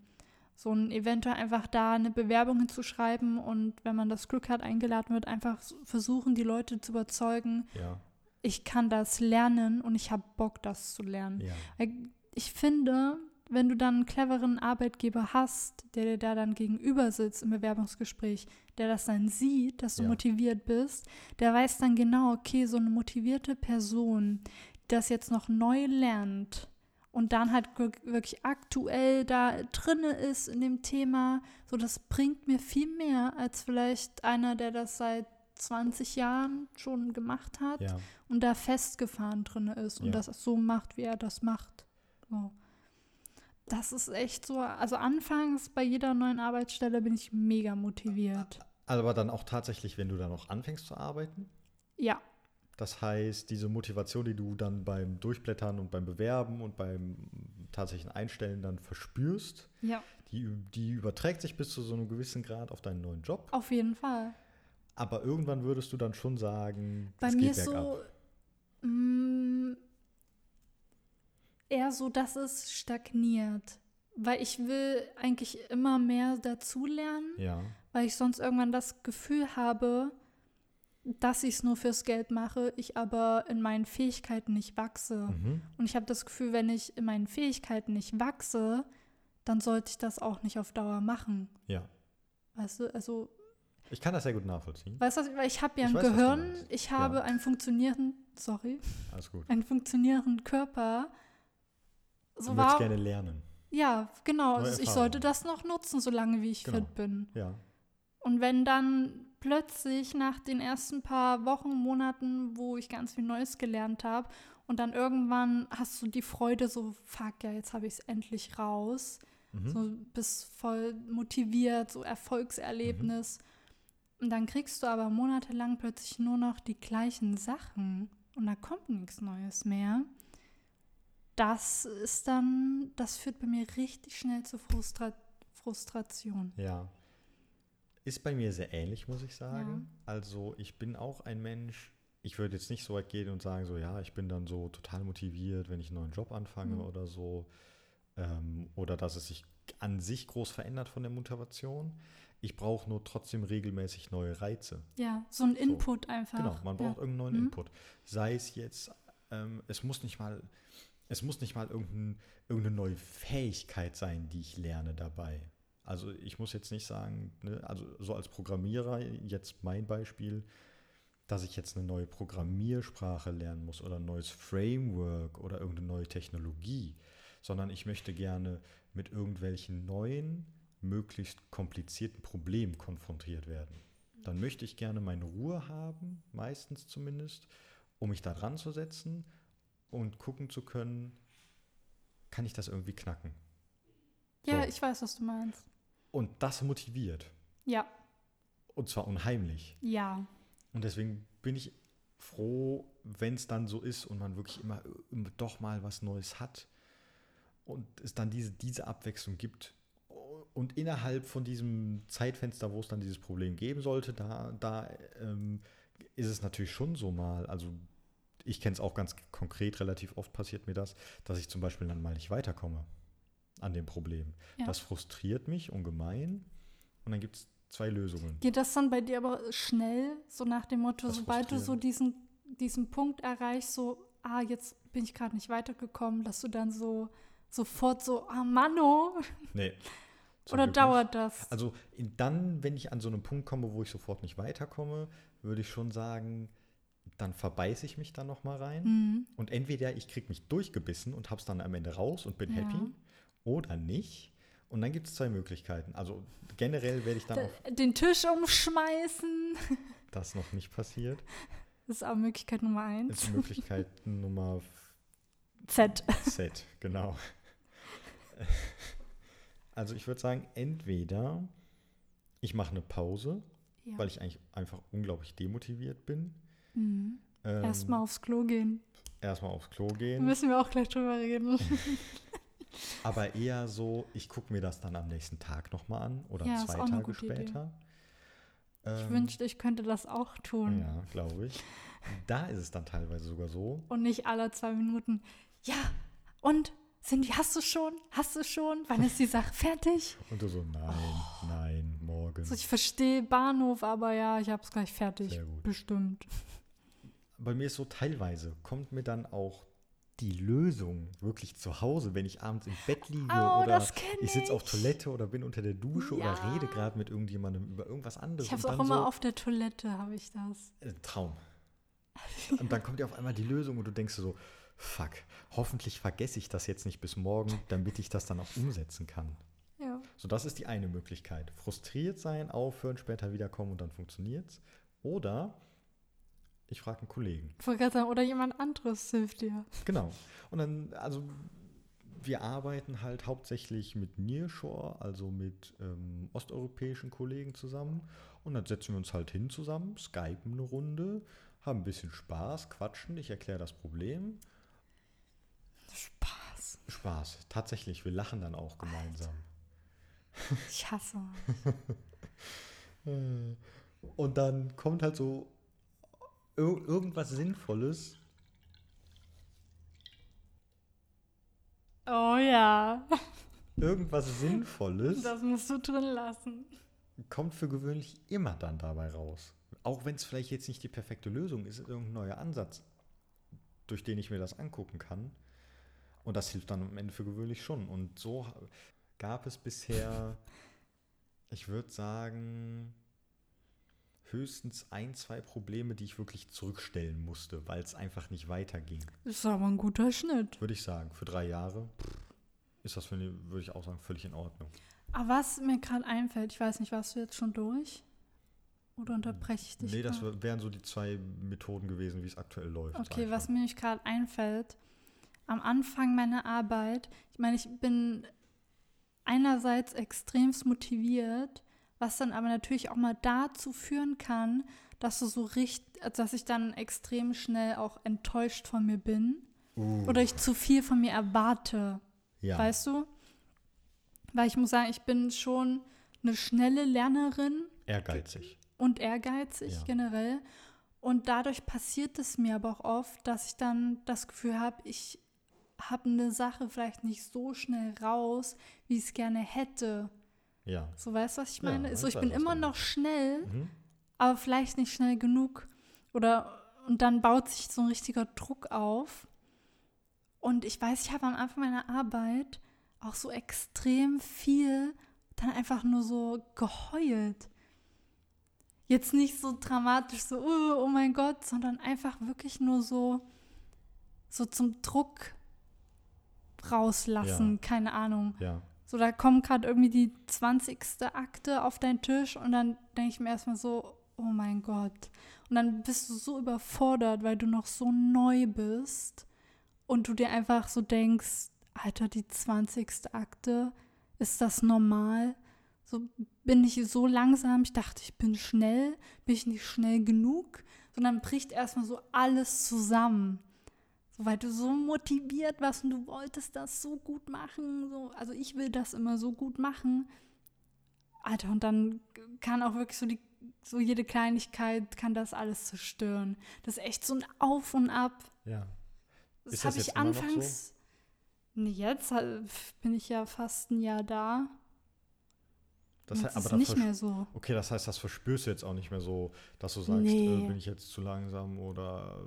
Speaker 2: So ein eventuell einfach da eine Bewerbung hinzuschreiben und wenn man das Glück hat, eingeladen wird, einfach versuchen, die Leute zu überzeugen,
Speaker 1: Ja,
Speaker 2: ich kann das lernen und ich habe Bock, das zu lernen.
Speaker 1: ja.
Speaker 2: Ich finde, wenn du dann einen cleveren Arbeitgeber hast, der dir da dann gegenüber sitzt im Bewerbungsgespräch, der das dann sieht, dass du
Speaker 1: Ja.
Speaker 2: motiviert bist, der weiß dann genau, okay, so eine motivierte Person, die das jetzt noch neu lernt und dann halt wirk- wirklich aktuell da drinne ist in dem Thema, so das bringt mir viel mehr als vielleicht einer, der das seit 20 Jahren schon gemacht hat
Speaker 1: ja.
Speaker 2: und da festgefahren drin ist und
Speaker 1: Ja.
Speaker 2: das so macht, wie er das macht. So. Das ist echt so, also anfangs bei jeder neuen Arbeitsstelle bin ich mega motiviert.
Speaker 1: Aber dann auch tatsächlich, wenn du dann auch anfängst zu arbeiten.
Speaker 2: Ja,
Speaker 1: Das heißt, diese Motivation, die du dann beim Durchblättern und beim Bewerben und beim tatsächlichen Einstellen dann verspürst,
Speaker 2: ja,
Speaker 1: die, die überträgt sich bis zu so einem gewissen Grad auf deinen neuen Job.
Speaker 2: auf jeden Fall.
Speaker 1: Aber irgendwann würdest du dann schon sagen,
Speaker 2: Bei mir
Speaker 1: geht
Speaker 2: ist so eher so, dass es stagniert. Weil ich will eigentlich immer mehr dazulernen.
Speaker 1: Ja,
Speaker 2: weil ich sonst irgendwann das Gefühl habe, dass ich es nur fürs Geld mache, ich aber in meinen Fähigkeiten nicht wachse.
Speaker 1: mhm.
Speaker 2: Und ich habe das Gefühl, wenn ich in meinen Fähigkeiten nicht wachse, dann sollte ich das auch nicht auf Dauer machen.
Speaker 1: ja.
Speaker 2: Weißt du, also,
Speaker 1: Ich kann das sehr gut nachvollziehen.
Speaker 2: weißt du, weil ich habe ja ein
Speaker 1: weiß,
Speaker 2: Gehirn, ich habe
Speaker 1: Ja.
Speaker 2: einen funktionierenden, sorry,
Speaker 1: Alles gut.
Speaker 2: einen funktionierenden Körper. So
Speaker 1: du
Speaker 2: war,
Speaker 1: gerne lernen.
Speaker 2: ja, genau. Also ich sollte das noch nutzen, solange wie ich
Speaker 1: Genau.
Speaker 2: fit bin.
Speaker 1: Ja,
Speaker 2: Und wenn dann plötzlich nach den ersten paar Wochen, Monaten, wo ich ganz viel Neues gelernt habe und dann irgendwann hast du die Freude so, fuck, ja, jetzt habe ich es endlich raus.
Speaker 1: mhm.
Speaker 2: So bist voll motiviert, so Erfolgserlebnis. Und dann kriegst du aber monatelang plötzlich nur noch die gleichen Sachen und da kommt nichts Neues mehr. Das ist dann, das führt bei mir richtig schnell zu Frustra Frustration.
Speaker 1: ja. Ist bei mir sehr ähnlich, muss ich sagen. Also ich bin auch ein Mensch, ich würde jetzt nicht so weit gehen und sagen, so ja, ich bin dann so total motiviert, wenn ich einen neuen Job anfange
Speaker 2: Mhm.
Speaker 1: oder so. Ähm, oder dass es sich an sich groß verändert von der Motivation. Ich brauche nur trotzdem regelmäßig neue Reize.
Speaker 2: Ja, so ein Input einfach.
Speaker 1: Genau, man braucht
Speaker 2: ja.
Speaker 1: irgendeinen neuen
Speaker 2: Mhm.
Speaker 1: Input. Sei es jetzt, ähm, es muss nicht mal, es muss nicht mal irgendein, irgendeine neue Fähigkeit sein, die ich lerne dabei. Also ich muss jetzt nicht sagen, ne, also so als Programmierer, jetzt mein Beispiel, dass ich jetzt eine neue Programmiersprache lernen muss oder ein neues Framework oder irgendeine neue Technologie, sondern ich möchte gerne mit irgendwelchen neuen, möglichst komplizierten Problemen konfrontiert werden. Dann möchte ich gerne meine Ruhe haben, meistens zumindest, um mich da dran zu setzen und gucken zu können, kann ich das irgendwie knacken.
Speaker 2: Ja,
Speaker 1: So.
Speaker 2: ich weiß, was du meinst.
Speaker 1: Und das motiviert.
Speaker 2: Ja,
Speaker 1: Und zwar unheimlich.
Speaker 2: ja.
Speaker 1: Und deswegen bin ich froh, wenn es dann so ist und man wirklich immer, immer doch mal was Neues hat und es dann diese, diese Abwechslung gibt. Und innerhalb von diesem Zeitfenster, wo es dann dieses Problem geben sollte, da, da ähm, ist es natürlich schon so mal, also ich kenne es auch ganz konkret, relativ oft passiert mir das, dass ich zum Beispiel dann mal nicht weiterkomme an dem Problem.
Speaker 2: Ja.
Speaker 1: Das frustriert mich ungemein und dann gibt es zwei Lösungen.
Speaker 2: Geht das dann bei dir aber schnell, so nach dem Motto,
Speaker 1: Das
Speaker 2: sobald du so diesen diesen Punkt erreichst, so, ah, jetzt bin ich gerade nicht weitergekommen, dass du dann so sofort so, ah, Manno.
Speaker 1: Nee.
Speaker 2: Oder
Speaker 1: Glück
Speaker 2: dauert
Speaker 1: nicht.
Speaker 2: das?
Speaker 1: Also in, dann, wenn ich an so einen Punkt komme, wo ich sofort nicht weiterkomme, würde ich schon sagen, dann verbeiße ich mich da noch mal rein.
Speaker 2: Mhm.
Speaker 1: Und entweder ich kriege mich durchgebissen und habe es dann am Ende raus und bin
Speaker 2: Ja.
Speaker 1: happy oder nicht. Und dann gibt es zwei Möglichkeiten. Also generell werde ich dann
Speaker 2: Da- Den Tisch umschmeißen.
Speaker 1: das noch nicht passiert.
Speaker 2: Das ist auch Möglichkeit Nummer
Speaker 1: Das
Speaker 2: eins.
Speaker 1: ist Möglichkeit Nummer
Speaker 2: Z.
Speaker 1: Z, genau. Also ich würde sagen, entweder ich mache eine Pause,
Speaker 2: Ja.
Speaker 1: weil ich eigentlich einfach unglaublich demotiviert bin.
Speaker 2: Mhm.
Speaker 1: Ähm,
Speaker 2: Erstmal aufs Klo gehen.
Speaker 1: erstmal aufs Klo gehen.
Speaker 2: müssen wir auch gleich drüber reden.
Speaker 1: Aber eher so, ich gucke mir das dann am nächsten Tag nochmal an oder
Speaker 2: Ja,
Speaker 1: zwei Tage später.
Speaker 2: Ich
Speaker 1: Ähm,
Speaker 2: wünschte, ich könnte das auch tun.
Speaker 1: Ja, glaube ich. Da ist es dann teilweise sogar so.
Speaker 2: Und nicht alle zwei Minuten. Ja, und Cindy, hast du schon? Hast du schon? Wann ist die Sache fertig?
Speaker 1: Und du so, nein, nein, morgen.
Speaker 2: Also ich verstehe Bahnhof, aber ja, ich hab's gleich fertig.
Speaker 1: Sehr gut.
Speaker 2: Bestimmt.
Speaker 1: Bei mir ist so teilweise, kommt mir dann auch die Lösung wirklich zu Hause, wenn ich abends im Bett liege
Speaker 2: Oh,
Speaker 1: oder ich sitze auf. Toilette oder bin unter der Dusche oder
Speaker 2: Ja.
Speaker 1: rede gerade mit irgendjemandem über irgendwas anderes.
Speaker 2: Ich hab's
Speaker 1: und
Speaker 2: auch immer
Speaker 1: so,
Speaker 2: auf der Toilette, habe ich das.
Speaker 1: Äh, Traum. Und dann kommt ja auf einmal die Lösung und du denkst so, fuck, hoffentlich vergesse ich das jetzt nicht bis morgen, damit ich das dann auch umsetzen kann.
Speaker 2: Ja.
Speaker 1: So, das ist die eine Möglichkeit. Frustriert sein, aufhören, später wiederkommen und dann funktioniert's. Oder ich frage einen Kollegen.
Speaker 2: Sagen, oder jemand anderes hilft dir.
Speaker 1: Genau. Und dann, also wir arbeiten halt hauptsächlich mit Nearshore, also mit ähm, osteuropäischen Kollegen zusammen. Und dann setzen wir uns halt hin zusammen, skypen eine Runde, haben ein bisschen Spaß, quatschen, ich erkläre das Problem.
Speaker 2: Spaß.
Speaker 1: Spaß, tatsächlich, wir lachen dann auch gemeinsam.
Speaker 2: Ich hasse.
Speaker 1: Äh, Und dann kommt halt so ir irgendwas Sinnvolles.
Speaker 2: Oh ja.
Speaker 1: Irgendwas Sinnvolles
Speaker 2: Das musst du drin lassen.
Speaker 1: kommt für gewöhnlich immer dann dabei raus. Auch wenn es vielleicht jetzt nicht die perfekte Lösung ist, irgendein neuer Ansatz, durch den ich mir das angucken kann. Und das hilft dann am Ende für gewöhnlich schon. Und so gab es bisher, ich würde sagen, höchstens ein, zwei Probleme, die ich wirklich zurückstellen musste, weil es einfach nicht weiterging.
Speaker 2: Ist aber ein guter Schnitt.
Speaker 1: Würde ich sagen, für drei Jahre ist das, würde ich auch sagen, völlig in Ordnung.
Speaker 2: Aber was mir gerade einfällt, ich weiß nicht, warst du jetzt schon durch? Oder unterbreche ich dich?
Speaker 1: Nee, das
Speaker 2: grad?
Speaker 1: wär- wären so die zwei Methoden gewesen, wie es aktuell läuft.
Speaker 2: Okay, was mir gerade einfällt, am Anfang meiner Arbeit, ich meine, ich bin einerseits extremst motiviert, was dann aber natürlich auch mal dazu führen kann, dass du so richtig, dass ich dann extrem schnell auch enttäuscht von mir bin
Speaker 1: Uh,
Speaker 2: oder ich zu viel von mir erwarte.
Speaker 1: ja.
Speaker 2: Weißt du? Weil ich muss sagen, ich bin schon eine schnelle Lernerin
Speaker 1: ehrgeizig.
Speaker 2: und ehrgeizig
Speaker 1: Ja.
Speaker 2: generell. Und dadurch passiert es mir aber auch oft, dass ich dann das Gefühl habe, ich habe eine Sache vielleicht nicht so schnell raus, wie ich es gerne hätte.
Speaker 1: Ja.
Speaker 2: So weißt du, was ich
Speaker 1: Ja,
Speaker 2: meine?
Speaker 1: ich
Speaker 2: so, ich bin immer noch schnell,
Speaker 1: Mhm.
Speaker 2: aber vielleicht nicht schnell genug. Oder und dann baut sich so ein richtiger Druck auf. Und ich weiß, ich habe am Anfang meiner Arbeit auch so extrem viel dann einfach nur so geheult. Jetzt nicht so dramatisch, so, oh, oh mein Gott, sondern einfach wirklich nur so, so zum Druck rauslassen,
Speaker 1: Ja.
Speaker 2: keine Ahnung.
Speaker 1: Ja.
Speaker 2: So, da kommt gerade irgendwie die 20. Akte auf deinen Tisch und dann denke ich mir erstmal so, oh mein Gott. Und dann bist du so überfordert, weil du noch so neu bist und du dir einfach so denkst, Alter, die 20. Akte, ist das normal? So bin ich so langsam, ich dachte, ich bin schnell, bin ich nicht schnell genug, sondern bricht erstmal so alles zusammen. So, weil du so motiviert warst und du wolltest das so gut machen. So, also ich will das immer so gut machen. Alter, und dann kann auch wirklich so die, so jede Kleinigkeit kann das alles zerstören. Das ist echt so ein Auf und Ab.
Speaker 1: Ja.
Speaker 2: Das
Speaker 1: Ist
Speaker 2: habe
Speaker 1: das
Speaker 2: ich
Speaker 1: so?
Speaker 2: anfangs. Nee, jetzt äh, bin ich ja fast ein Jahr da.
Speaker 1: Das heißt,
Speaker 2: ist
Speaker 1: aber da
Speaker 2: nicht mehr so.
Speaker 1: Okay, das heißt, das verspürst du jetzt auch nicht mehr so, dass du sagst,
Speaker 2: Nee.
Speaker 1: äh, bin ich jetzt zu langsam oder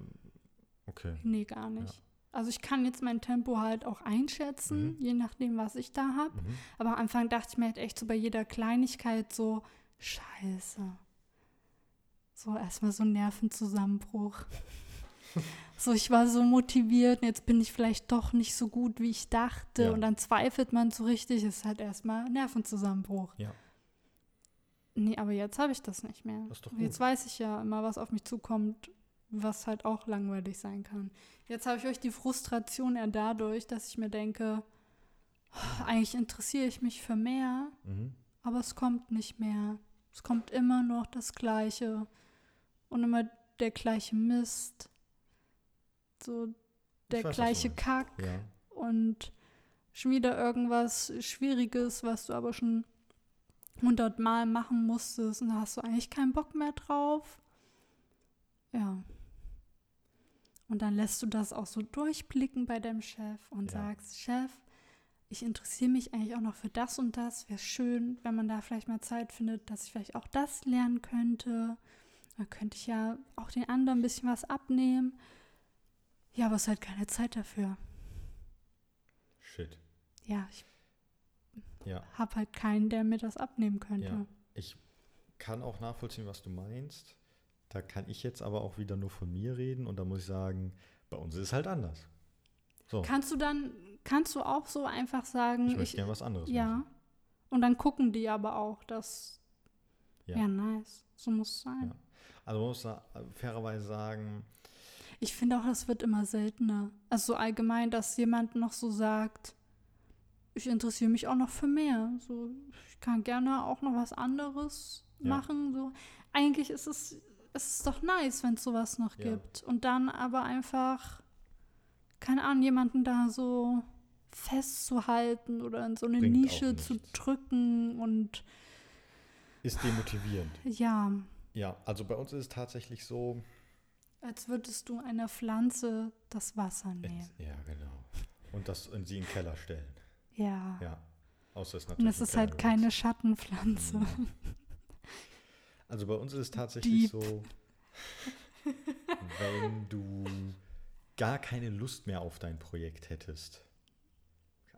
Speaker 1: okay.
Speaker 2: Nee, gar nicht. Also ich kann jetzt mein Tempo halt auch einschätzen,
Speaker 1: Mhm.
Speaker 2: je nachdem, was ich da habe.
Speaker 1: Mhm.
Speaker 2: Aber am Anfang dachte ich mir halt echt so bei jeder Kleinigkeit so, scheiße. So erstmal so ein Nervenzusammenbruch. so, ich war so motiviert und jetzt bin ich vielleicht doch nicht so gut, wie ich dachte.
Speaker 1: Ja.
Speaker 2: Und dann zweifelt man so richtig, ist halt erstmal Nervenzusammenbruch.
Speaker 1: Ja.
Speaker 2: Nee, aber jetzt habe ich das nicht mehr.
Speaker 1: Das ist doch
Speaker 2: Jetzt weiß ich ja immer, was auf mich zukommt, was halt auch langweilig sein kann. Jetzt habe ich euch die Frustration eher dadurch, dass ich mir denke, "Oh, eigentlich interessiere ich mich für mehr,
Speaker 1: Mhm.
Speaker 2: aber es kommt nicht mehr. Es kommt immer noch das Gleiche und immer der gleiche Mist. So der
Speaker 1: was
Speaker 2: gleiche. Kack
Speaker 1: Ja.
Speaker 2: und schon wieder irgendwas Schwieriges, was du aber schon hundertmal machen musstest und da hast du eigentlich keinen Bock mehr drauf. Ja. Und dann lässt du das auch so durchblicken bei deinem Chef und
Speaker 1: Ja.
Speaker 2: sagst, Chef, ich interessiere mich eigentlich auch noch für das und das. Wäre schön, wenn man da vielleicht mal Zeit findet, dass ich vielleicht auch das lernen könnte. Da könnte ich ja auch den anderen ein bisschen was abnehmen. Ja, aber es ist halt keine Zeit dafür.
Speaker 1: Shit.
Speaker 2: Ja, ich
Speaker 1: Ja.
Speaker 2: habe halt keinen, der mir das abnehmen könnte.
Speaker 1: Ja. Ich kann auch nachvollziehen, was du meinst. Da kann ich jetzt aber auch wieder nur von mir reden und da muss ich sagen, bei uns ist es halt anders. So,
Speaker 2: Kannst du dann, kannst du auch so einfach sagen,
Speaker 1: ich möchte gerne was anderes
Speaker 2: ja.
Speaker 1: machen.
Speaker 2: Und dann gucken die aber auch, dass,
Speaker 1: Ja.
Speaker 2: ja, nice, so muss es sein.
Speaker 1: Ja. Also man muss da fairerweise sagen,
Speaker 2: Ich finde auch, das wird immer seltener. Also so allgemein, dass jemand noch so sagt, ich interessiere mich auch noch für mehr. So, ich kann gerne auch noch was anderes
Speaker 1: Ja.
Speaker 2: machen. So. Eigentlich ist es, es ist doch nice, wenn es sowas noch
Speaker 1: Ja.
Speaker 2: gibt. Und dann aber einfach, keine Ahnung, jemanden da so festzuhalten oder in so eine
Speaker 1: Bringt
Speaker 2: Nische zu drücken und
Speaker 1: ist demotivierend.
Speaker 2: ja,
Speaker 1: Ja, also bei uns ist es tatsächlich so,
Speaker 2: als würdest du einer Pflanze das Wasser nehmen.
Speaker 1: Jetzt- Ja, genau. Und das und sie in den Keller stellen.
Speaker 2: Ja.
Speaker 1: Ja. Außer es
Speaker 2: Und
Speaker 1: natürlich.
Speaker 2: es
Speaker 1: im
Speaker 2: ist halt keine. Schattenpflanze.
Speaker 1: Also bei uns ist es tatsächlich
Speaker 2: Dieb.
Speaker 1: so, wenn du gar keine Lust mehr auf dein Projekt hättest,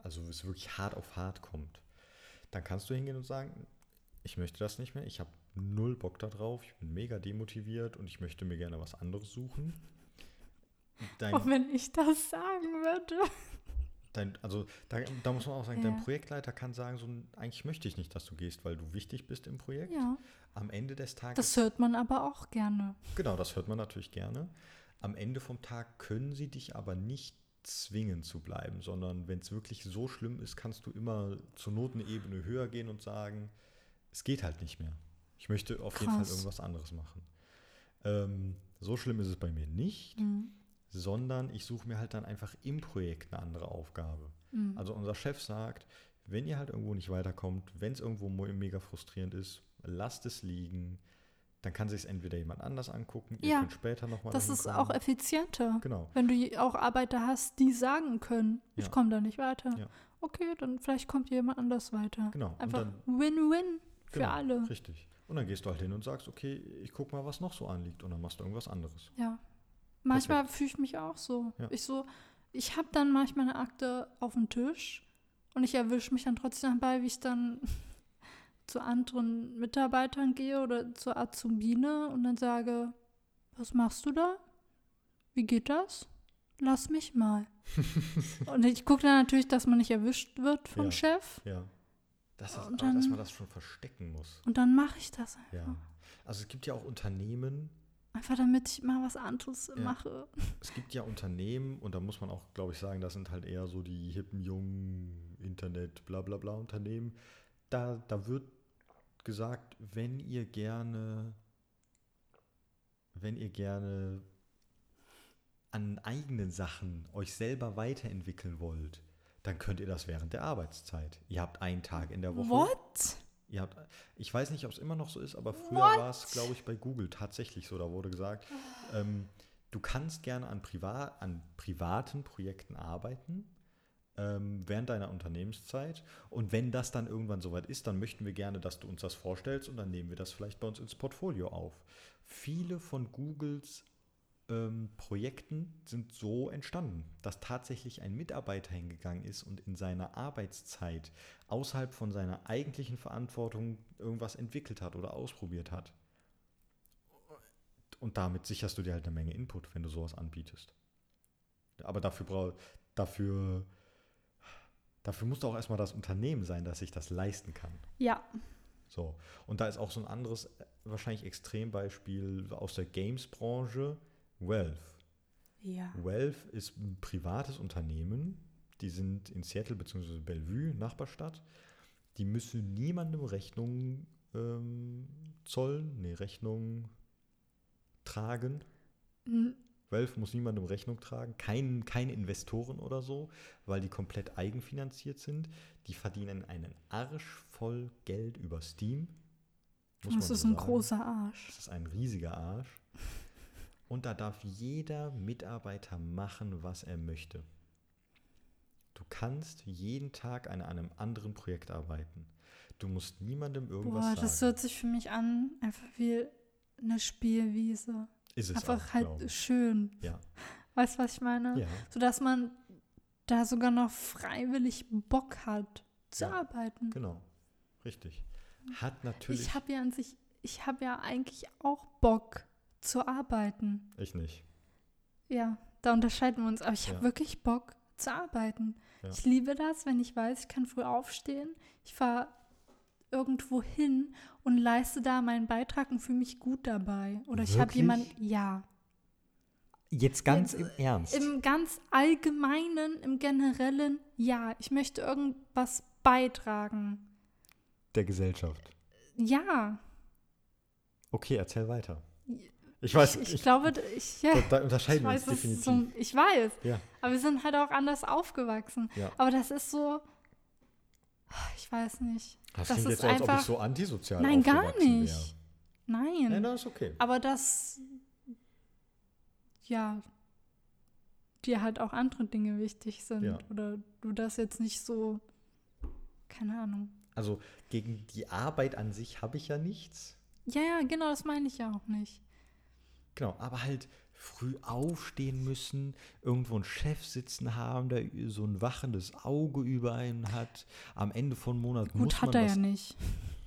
Speaker 1: also es wirklich hart auf hart kommt, dann kannst du hingehen und sagen, ich möchte das nicht mehr, ich habe null Bock darauf, ich bin mega demotiviert und ich möchte mir gerne was anderes suchen. Dein,
Speaker 2: Und wenn ich das sagen würde.
Speaker 1: Dein, also da, da muss man auch sagen, dein
Speaker 2: Ja.
Speaker 1: Projektleiter kann sagen, so, eigentlich möchte ich nicht, dass du gehst, weil du wichtig bist im Projekt.
Speaker 2: Ja.
Speaker 1: Am Ende des Tages,
Speaker 2: Das hört man aber auch gerne.
Speaker 1: genau, das hört man natürlich gerne. Am Ende vom Tag können sie dich aber nicht zwingen zu bleiben, sondern wenn es wirklich so schlimm ist, kannst du immer zur Not eine Ebene höher gehen und sagen, es geht halt nicht mehr. Ich möchte auf jeden Fall
Speaker 2: Krass.
Speaker 1: irgendwas anderes machen. Ähm, so schlimm ist es bei mir nicht,
Speaker 2: Mhm.
Speaker 1: Sondern ich suche mir halt dann einfach im Projekt eine andere Aufgabe.
Speaker 2: Mhm.
Speaker 1: Also unser Chef sagt, wenn ihr halt irgendwo nicht weiterkommt, wenn es irgendwo mega frustrierend ist, lasst es liegen. Dann kann sich es entweder jemand anders angucken, ihr
Speaker 2: Ja,
Speaker 1: könnt später nochmal
Speaker 2: das ist auch effizienter.
Speaker 1: Genau,
Speaker 2: Wenn du auch Arbeiter hast, die sagen können, ich
Speaker 1: Ja.
Speaker 2: komme da nicht weiter.
Speaker 1: Ja.
Speaker 2: Okay, dann vielleicht kommt jemand anders weiter.
Speaker 1: genau.
Speaker 2: Einfach Win-Win für
Speaker 1: genau,
Speaker 2: alle.
Speaker 1: Richtig. Und dann gehst du halt hin und sagst, okay, ich guck mal, was noch so anliegt. Und dann machst du irgendwas anderes.
Speaker 2: Ja. Manchmal fühle ich mich auch so.
Speaker 1: Ja.
Speaker 2: Ich so, ich habe dann manchmal eine Akte auf dem Tisch und ich erwische mich dann trotzdem dabei, wie ich dann zu anderen Mitarbeitern gehe oder zur Azubine und dann sage, was machst du da? Wie geht das? Lass mich mal. und ich gucke dann natürlich, dass man nicht erwischt wird vom
Speaker 1: Ja.
Speaker 2: Chef
Speaker 1: Ja. Das ist, aber, dass
Speaker 2: dann-
Speaker 1: man das schon verstecken muss.
Speaker 2: und dann mache ich das einfach.
Speaker 1: Ja. Also es gibt ja auch Unternehmen,
Speaker 2: Einfach damit ich mal was anderes
Speaker 1: Ja.
Speaker 2: mache.
Speaker 1: es gibt ja Unternehmen, und da muss man auch, glaube ich, sagen, das sind halt eher so die hippen, jungen Internet, bla bla bla Unternehmen. Da, da wird gesagt, wenn ihr gerne, wenn ihr gerne an eigenen Sachen euch selber weiterentwickeln wollt, dann könnt ihr das während der Arbeitszeit. Ihr habt einen Tag in der Woche.
Speaker 2: What?
Speaker 1: Ihr habt, ich weiß nicht, ob es immer noch so ist, aber früher war es, glaube ich, bei Google tatsächlich so. Da wurde gesagt, ähm, du kannst gerne an, privat, an privaten Projekten arbeiten, ähm, während deiner Unternehmenszeit. Und wenn das dann irgendwann soweit ist, dann möchten wir gerne, dass du uns das vorstellst und dann nehmen wir das vielleicht bei uns ins Portfolio auf. Viele von Googles ähm, Projekten sind so entstanden, dass tatsächlich ein Mitarbeiter hingegangen ist und in seiner Arbeitszeit außerhalb von seiner eigentlichen Verantwortung irgendwas entwickelt hat oder ausprobiert hat. Und damit sicherst du dir halt eine Menge Input, wenn du sowas anbietest. Aber dafür brauch, dafür, dafür muss doch auch erstmal das Unternehmen sein, das sich das leisten kann.
Speaker 2: Ja.
Speaker 1: So. Und da ist auch so ein anderes, äh, wahrscheinlich Extrembeispiel aus der Games-Branche, Valve.
Speaker 2: Ja.
Speaker 1: Valve ist ein privates Unternehmen. Die sind in Seattle bzw. Bellevue, Nachbarstadt. Die müssen niemandem Rechnung ähm, zollen, nee, Rechnung tragen.
Speaker 2: Hm,
Speaker 1: Valve muss niemandem Rechnung tragen, kein, keine Investoren oder so, weil die komplett eigenfinanziert sind. Die verdienen einen Arsch voll Geld über Steam.
Speaker 2: Das ist
Speaker 1: so
Speaker 2: ein großer Arsch.
Speaker 1: Das ist ein riesiger Arsch. Und da darf jeder Mitarbeiter machen, was er möchte. Du kannst jeden Tag an einem anderen Projekt arbeiten. Du musst niemandem irgendwas
Speaker 2: Boah,
Speaker 1: sagen.
Speaker 2: das hört sich für mich an, einfach wie eine Spielwiese.
Speaker 1: ist es
Speaker 2: Einfach
Speaker 1: auch,
Speaker 2: halt schön.
Speaker 1: Ja,
Speaker 2: Weißt du, was ich meine?
Speaker 1: ja,
Speaker 2: Sodass man da sogar noch freiwillig Bock hat zu
Speaker 1: Ja,
Speaker 2: arbeiten.
Speaker 1: genau. Richtig. Hat natürlich.
Speaker 2: Ich habe ja an sich, ich habe ja eigentlich auch Bock zu arbeiten.
Speaker 1: ich nicht.
Speaker 2: Ja, da unterscheiden wir uns. Aber ich
Speaker 1: Ja.
Speaker 2: habe wirklich Bock zu arbeiten.
Speaker 1: Ja.
Speaker 2: Ich liebe das, wenn ich weiß, ich kann früh aufstehen. Ich fahre irgendwo hin und leiste da meinen Beitrag und fühle mich gut dabei. Oder ich habe
Speaker 1: Wirklich?
Speaker 2: jemanden, ja.
Speaker 1: Jetzt
Speaker 2: ganz
Speaker 1: im Ernst.
Speaker 2: Im ganz allgemeinen, im generellen, ja. Ich möchte irgendwas beitragen.
Speaker 1: der Gesellschaft.
Speaker 2: Ja.
Speaker 1: Okay, erzähl weiter. Ich weiß,
Speaker 2: ich,
Speaker 1: ich,
Speaker 2: glaube, ich, ja.
Speaker 1: da, unterscheiden wir uns definitiv.
Speaker 2: so, ich weiß.
Speaker 1: ja,
Speaker 2: Aber wir sind halt auch anders aufgewachsen.
Speaker 1: ja.
Speaker 2: Aber das ist so, ich weiß nicht.
Speaker 1: Das,
Speaker 2: das
Speaker 1: klingt
Speaker 2: ist
Speaker 1: jetzt, als ob
Speaker 2: einfach-
Speaker 1: ich so antisozial
Speaker 2: Nein, gar nicht.
Speaker 1: Wäre.
Speaker 2: Nein.
Speaker 1: Nein, das ist okay.
Speaker 2: Aber das, ja, dir halt auch andere Dinge wichtig sind.
Speaker 1: Ja.
Speaker 2: Oder du das jetzt nicht so, keine Ahnung.
Speaker 1: Also gegen die Arbeit an sich habe ich ja nichts.
Speaker 2: Ja, ja, genau, das meine ich ja auch nicht.
Speaker 1: Genau, aber halt früh aufstehen müssen, irgendwo einen Chef sitzen haben, der so ein wachendes Auge über einen hat. Am Ende von Monat muss
Speaker 2: Gut, hat
Speaker 1: man
Speaker 2: er
Speaker 1: was,
Speaker 2: ja nicht.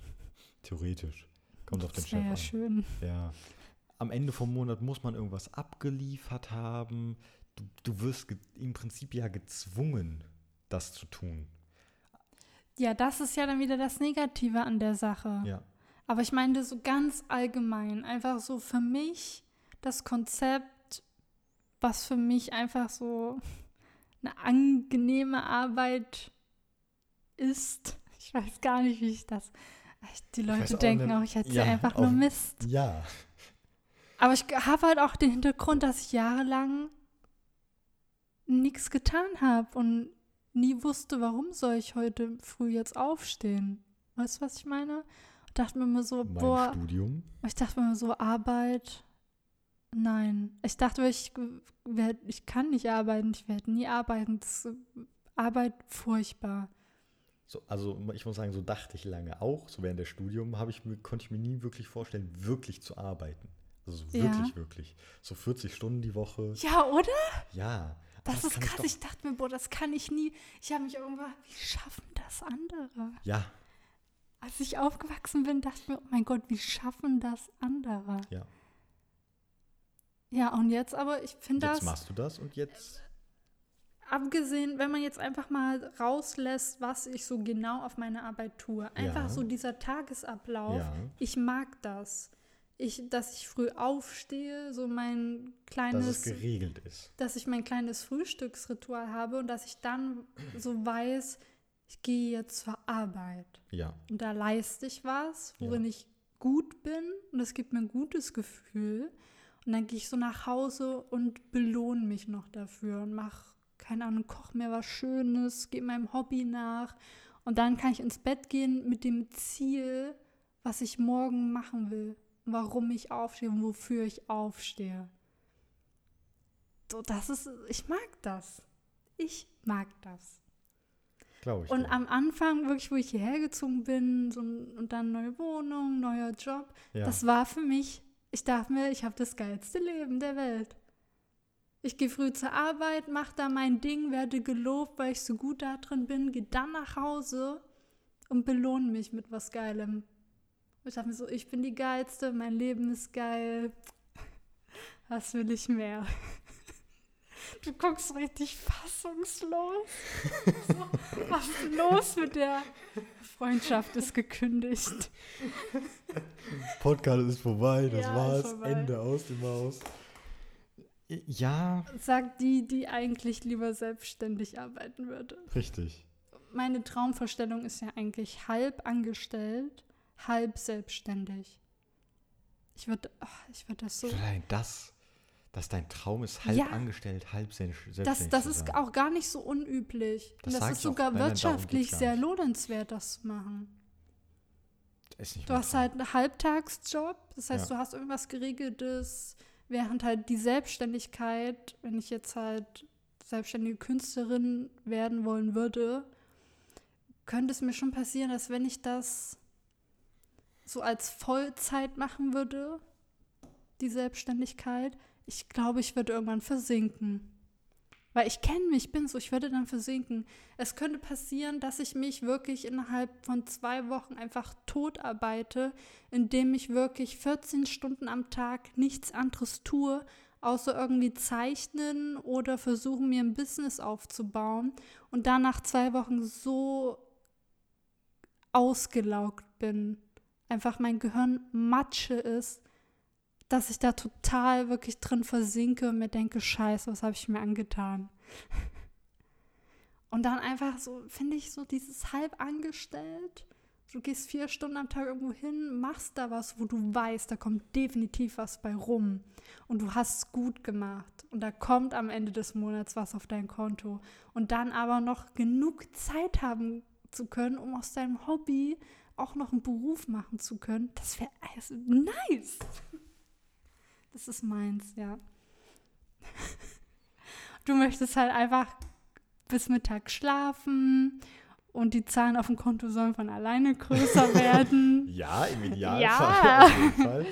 Speaker 1: Theoretisch. Kommt auf den
Speaker 2: Das
Speaker 1: Chef
Speaker 2: ja
Speaker 1: an.
Speaker 2: schön.
Speaker 1: Ja. Am Ende vom Monat muss man irgendwas abgeliefert haben. Du, du wirst im Prinzip ja gezwungen, das zu tun.
Speaker 2: Ja, das ist ja dann wieder das Negative an der Sache.
Speaker 1: Ja.
Speaker 2: Aber ich meine so ganz allgemein, einfach so für mich das Konzept, was für mich einfach so eine angenehme Arbeit ist. Ich weiß gar nicht, wie ich das. Die Leute
Speaker 1: auch
Speaker 2: denken auch, ich erzähle
Speaker 1: Ja,
Speaker 2: einfach nur Mist.
Speaker 1: Ja.
Speaker 2: Aber ich habe halt auch den Hintergrund, dass ich jahrelang nichts getan habe und nie wusste, warum soll ich heute früh jetzt aufstehen. Weißt du, was ich meine? Ich dachte mir immer so,
Speaker 1: Mein
Speaker 2: boah,
Speaker 1: Studium.
Speaker 2: ich dachte mir immer so, Arbeit, nein. Ich dachte, ich, ich kann nicht arbeiten, ich werde nie arbeiten. Das, ist- Arbeit furchtbar.
Speaker 1: So, also ich muss sagen, so dachte ich lange auch. So während der Studium habe ich mir, konnte ich mir nie wirklich vorstellen, wirklich zu arbeiten. Also so
Speaker 2: Ja.
Speaker 1: wirklich, wirklich. So 40 Stunden die Woche.
Speaker 2: Ja, oder?
Speaker 1: Ja. aber
Speaker 2: Das, ist
Speaker 1: ich
Speaker 2: krass.
Speaker 1: doch-
Speaker 2: Ich, dachte mir, boah, das kann ich nie. Ich habe mich irgendwann, wie schaffen das andere?
Speaker 1: Ja,
Speaker 2: Als ich aufgewachsen bin, dachte ich mir, oh mein Gott, wie schaffen das andere?
Speaker 1: ja.
Speaker 2: Ja, und jetzt aber, ich finde
Speaker 1: Jetzt
Speaker 2: das,
Speaker 1: machst du das und jetzt.
Speaker 2: abgesehen, wenn man jetzt einfach mal rauslässt, was ich so genau auf meine Arbeit tue, einfach
Speaker 1: Ja.
Speaker 2: so dieser Tagesablauf,
Speaker 1: Ja.
Speaker 2: ich mag das. Ich, dass ich früh aufstehe, so mein
Speaker 1: Dass es
Speaker 2: kleines,
Speaker 1: geregelt ist.
Speaker 2: dass ich mein kleines Frühstücksritual habe und dass ich dann so weiß, ich gehe jetzt zur Arbeit.
Speaker 1: Ja.
Speaker 2: Und da leiste ich was,
Speaker 1: Ja.
Speaker 2: worin ich gut bin und es gibt mir ein gutes Gefühl. Und dann gehe ich so nach Hause und belohne mich noch dafür und mache, keine Ahnung, koche mir was Schönes, gehe meinem Hobby nach. Und dann kann ich ins Bett gehen mit dem Ziel, was ich morgen machen will, warum ich aufstehe und wofür ich aufstehe. So, das ist, ich mag das. Ich mag das.
Speaker 1: Glaube ich.
Speaker 2: Und
Speaker 1: dir.
Speaker 2: am Anfang, wirklich, wo ich hierher gezogen bin so, und dann neue Wohnung, neuer Job,
Speaker 1: ja.
Speaker 2: das war für mich, ich dachte mir, ich habe das geilste Leben der Welt. Ich gehe früh zur Arbeit, mache da mein Ding, werde gelobt, weil ich so gut da drin bin, gehe dann nach Hause und belohne mich mit was Geilem. Ich dachte mir so, ich bin die Geilste, mein Leben ist geil. Was will ich mehr? Du guckst richtig fassungslos. So, was ist los mit der Freundschaft ist gekündigt.
Speaker 1: Podcast ist vorbei, das
Speaker 2: Ja,
Speaker 1: war's.
Speaker 2: vorbei.
Speaker 1: Ende aus dem Haus. Ja,
Speaker 2: Sagt die, die eigentlich lieber selbstständig arbeiten würde.
Speaker 1: richtig.
Speaker 2: Meine Traumvorstellung ist ja eigentlich halb angestellt, halb selbstständig. Ich würde ich würd das so.
Speaker 1: Allein das, dass dein Traum ist, halb
Speaker 2: Ja.
Speaker 1: angestellt, halb selbst- selbstständig
Speaker 2: Das, das ist
Speaker 1: sein.
Speaker 2: auch gar nicht so unüblich.
Speaker 1: Das
Speaker 2: das ist
Speaker 1: auch,
Speaker 2: sogar wirtschaftlich sehr lohnenswert, das zu machen.
Speaker 1: Nicht
Speaker 2: Du hast
Speaker 1: Traum.
Speaker 2: halt einen Halbtagsjob, das heißt,
Speaker 1: Ja.
Speaker 2: du hast irgendwas Geregeltes, während halt die Selbstständigkeit, wenn ich jetzt halt selbstständige Künstlerin werden wollen würde, könnte es mir schon passieren, dass wenn ich das so als Vollzeit machen würde, die Selbstständigkeit, ich glaube, ich würde irgendwann versinken. Weil ich kenne mich, ich bin so, ich würde dann versinken. Es könnte passieren, dass ich mich wirklich innerhalb von zwei Wochen einfach tot arbeite, indem ich wirklich 14 Stunden am Tag nichts anderes tue, außer irgendwie zeichnen oder versuchen, mir ein Business aufzubauen und dann nach zwei Wochen so ausgelaugt bin, einfach mein Gehirn Matsche ist, dass ich da total wirklich drin versinke und mir denke, scheiße, was habe ich mir angetan? Und dann einfach so, finde ich, so dieses halb angestellt. Du gehst vier Stunden am Tag irgendwo hin, machst da was, wo du weißt, da kommt definitiv was bei rum. Und du hast es gut gemacht. Und da kommt am Ende des Monats was auf dein Konto. Und dann aber noch genug Zeit haben zu können, um aus deinem Hobby auch noch einen Beruf machen zu können. Das wäre nice. Das ist meins, ja. Du möchtest halt einfach bis Mittag schlafen und die Zahlen auf dem Konto sollen von alleine größer werden.
Speaker 1: Ja, im Idealfall
Speaker 2: Ja.
Speaker 1: auf jeden Fall.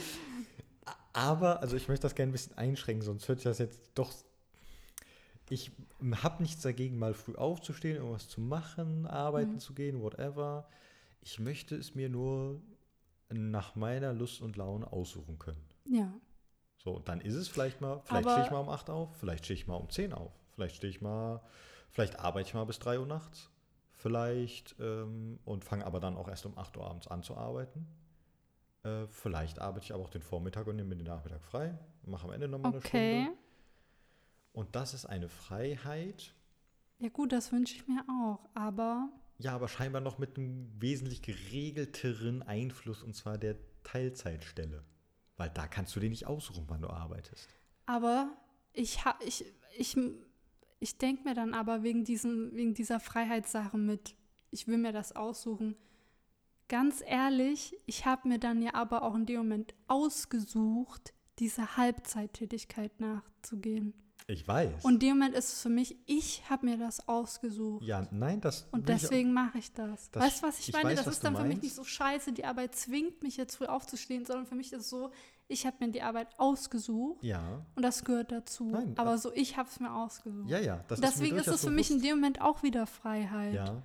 Speaker 1: Aber, also ich möchte das gerne ein bisschen einschränken, sonst hört sich das jetzt doch. Ich habe nichts dagegen, mal früh aufzustehen, irgendwas zu machen, arbeiten
Speaker 2: Mhm.
Speaker 1: zu gehen, whatever. Ich möchte es mir nur nach meiner Lust und Laune aussuchen können.
Speaker 2: Ja.
Speaker 1: So, und dann ist es vielleicht mal, vielleicht stehe ich mal um 8 auf, vielleicht stehe ich mal um 10 auf, vielleicht stehe ich mal, vielleicht arbeite ich mal bis 3 Uhr nachts, vielleicht ähm, und fange aber dann auch erst um 8 Uhr abends an zu arbeiten. Äh, vielleicht arbeite ich aber auch den Vormittag und nehme mir den Nachmittag frei, mache am Ende nochmal
Speaker 2: Okay.
Speaker 1: eine Stunde. Und das ist eine Freiheit,
Speaker 2: Ja gut, das wünsche ich mir auch. Aber
Speaker 1: ja, aber scheinbar noch mit einem wesentlich geregelteren Einfluss und zwar der Teilzeitstelle. Weil da kannst du dir nicht aussuchen, wann du arbeitest.
Speaker 2: Aber ich, ich, ich, ich denke mir dann aber wegen, diesem, wegen dieser Freiheitssache mit, ich will mir das aussuchen. Ganz ehrlich, ich habe mir dann ja aber auch in dem Moment ausgesucht, diese Halbzeittätigkeit nachzugehen.
Speaker 1: Ich weiß.
Speaker 2: Und in dem Moment ist es für mich, ich habe mir das ausgesucht.
Speaker 1: Ja, nein, das.
Speaker 2: Und deswegen mache ich das.
Speaker 1: Das-
Speaker 2: weißt du, was ich,
Speaker 1: ich
Speaker 2: meine?
Speaker 1: weiß,
Speaker 2: das ist dann für mich nicht so scheiße, die Arbeit zwingt mich jetzt früh aufzustehen, sondern für mich ist es so, ich habe mir die Arbeit ausgesucht
Speaker 1: Ja,
Speaker 2: und das gehört dazu.
Speaker 1: Nein,
Speaker 2: Aber
Speaker 1: ab-
Speaker 2: so, ich habe es mir ausgesucht.
Speaker 1: ja, ja. Das
Speaker 2: Deswegen
Speaker 1: ist,
Speaker 2: es für mich in dem Moment auch wieder Freiheit.
Speaker 1: Ja.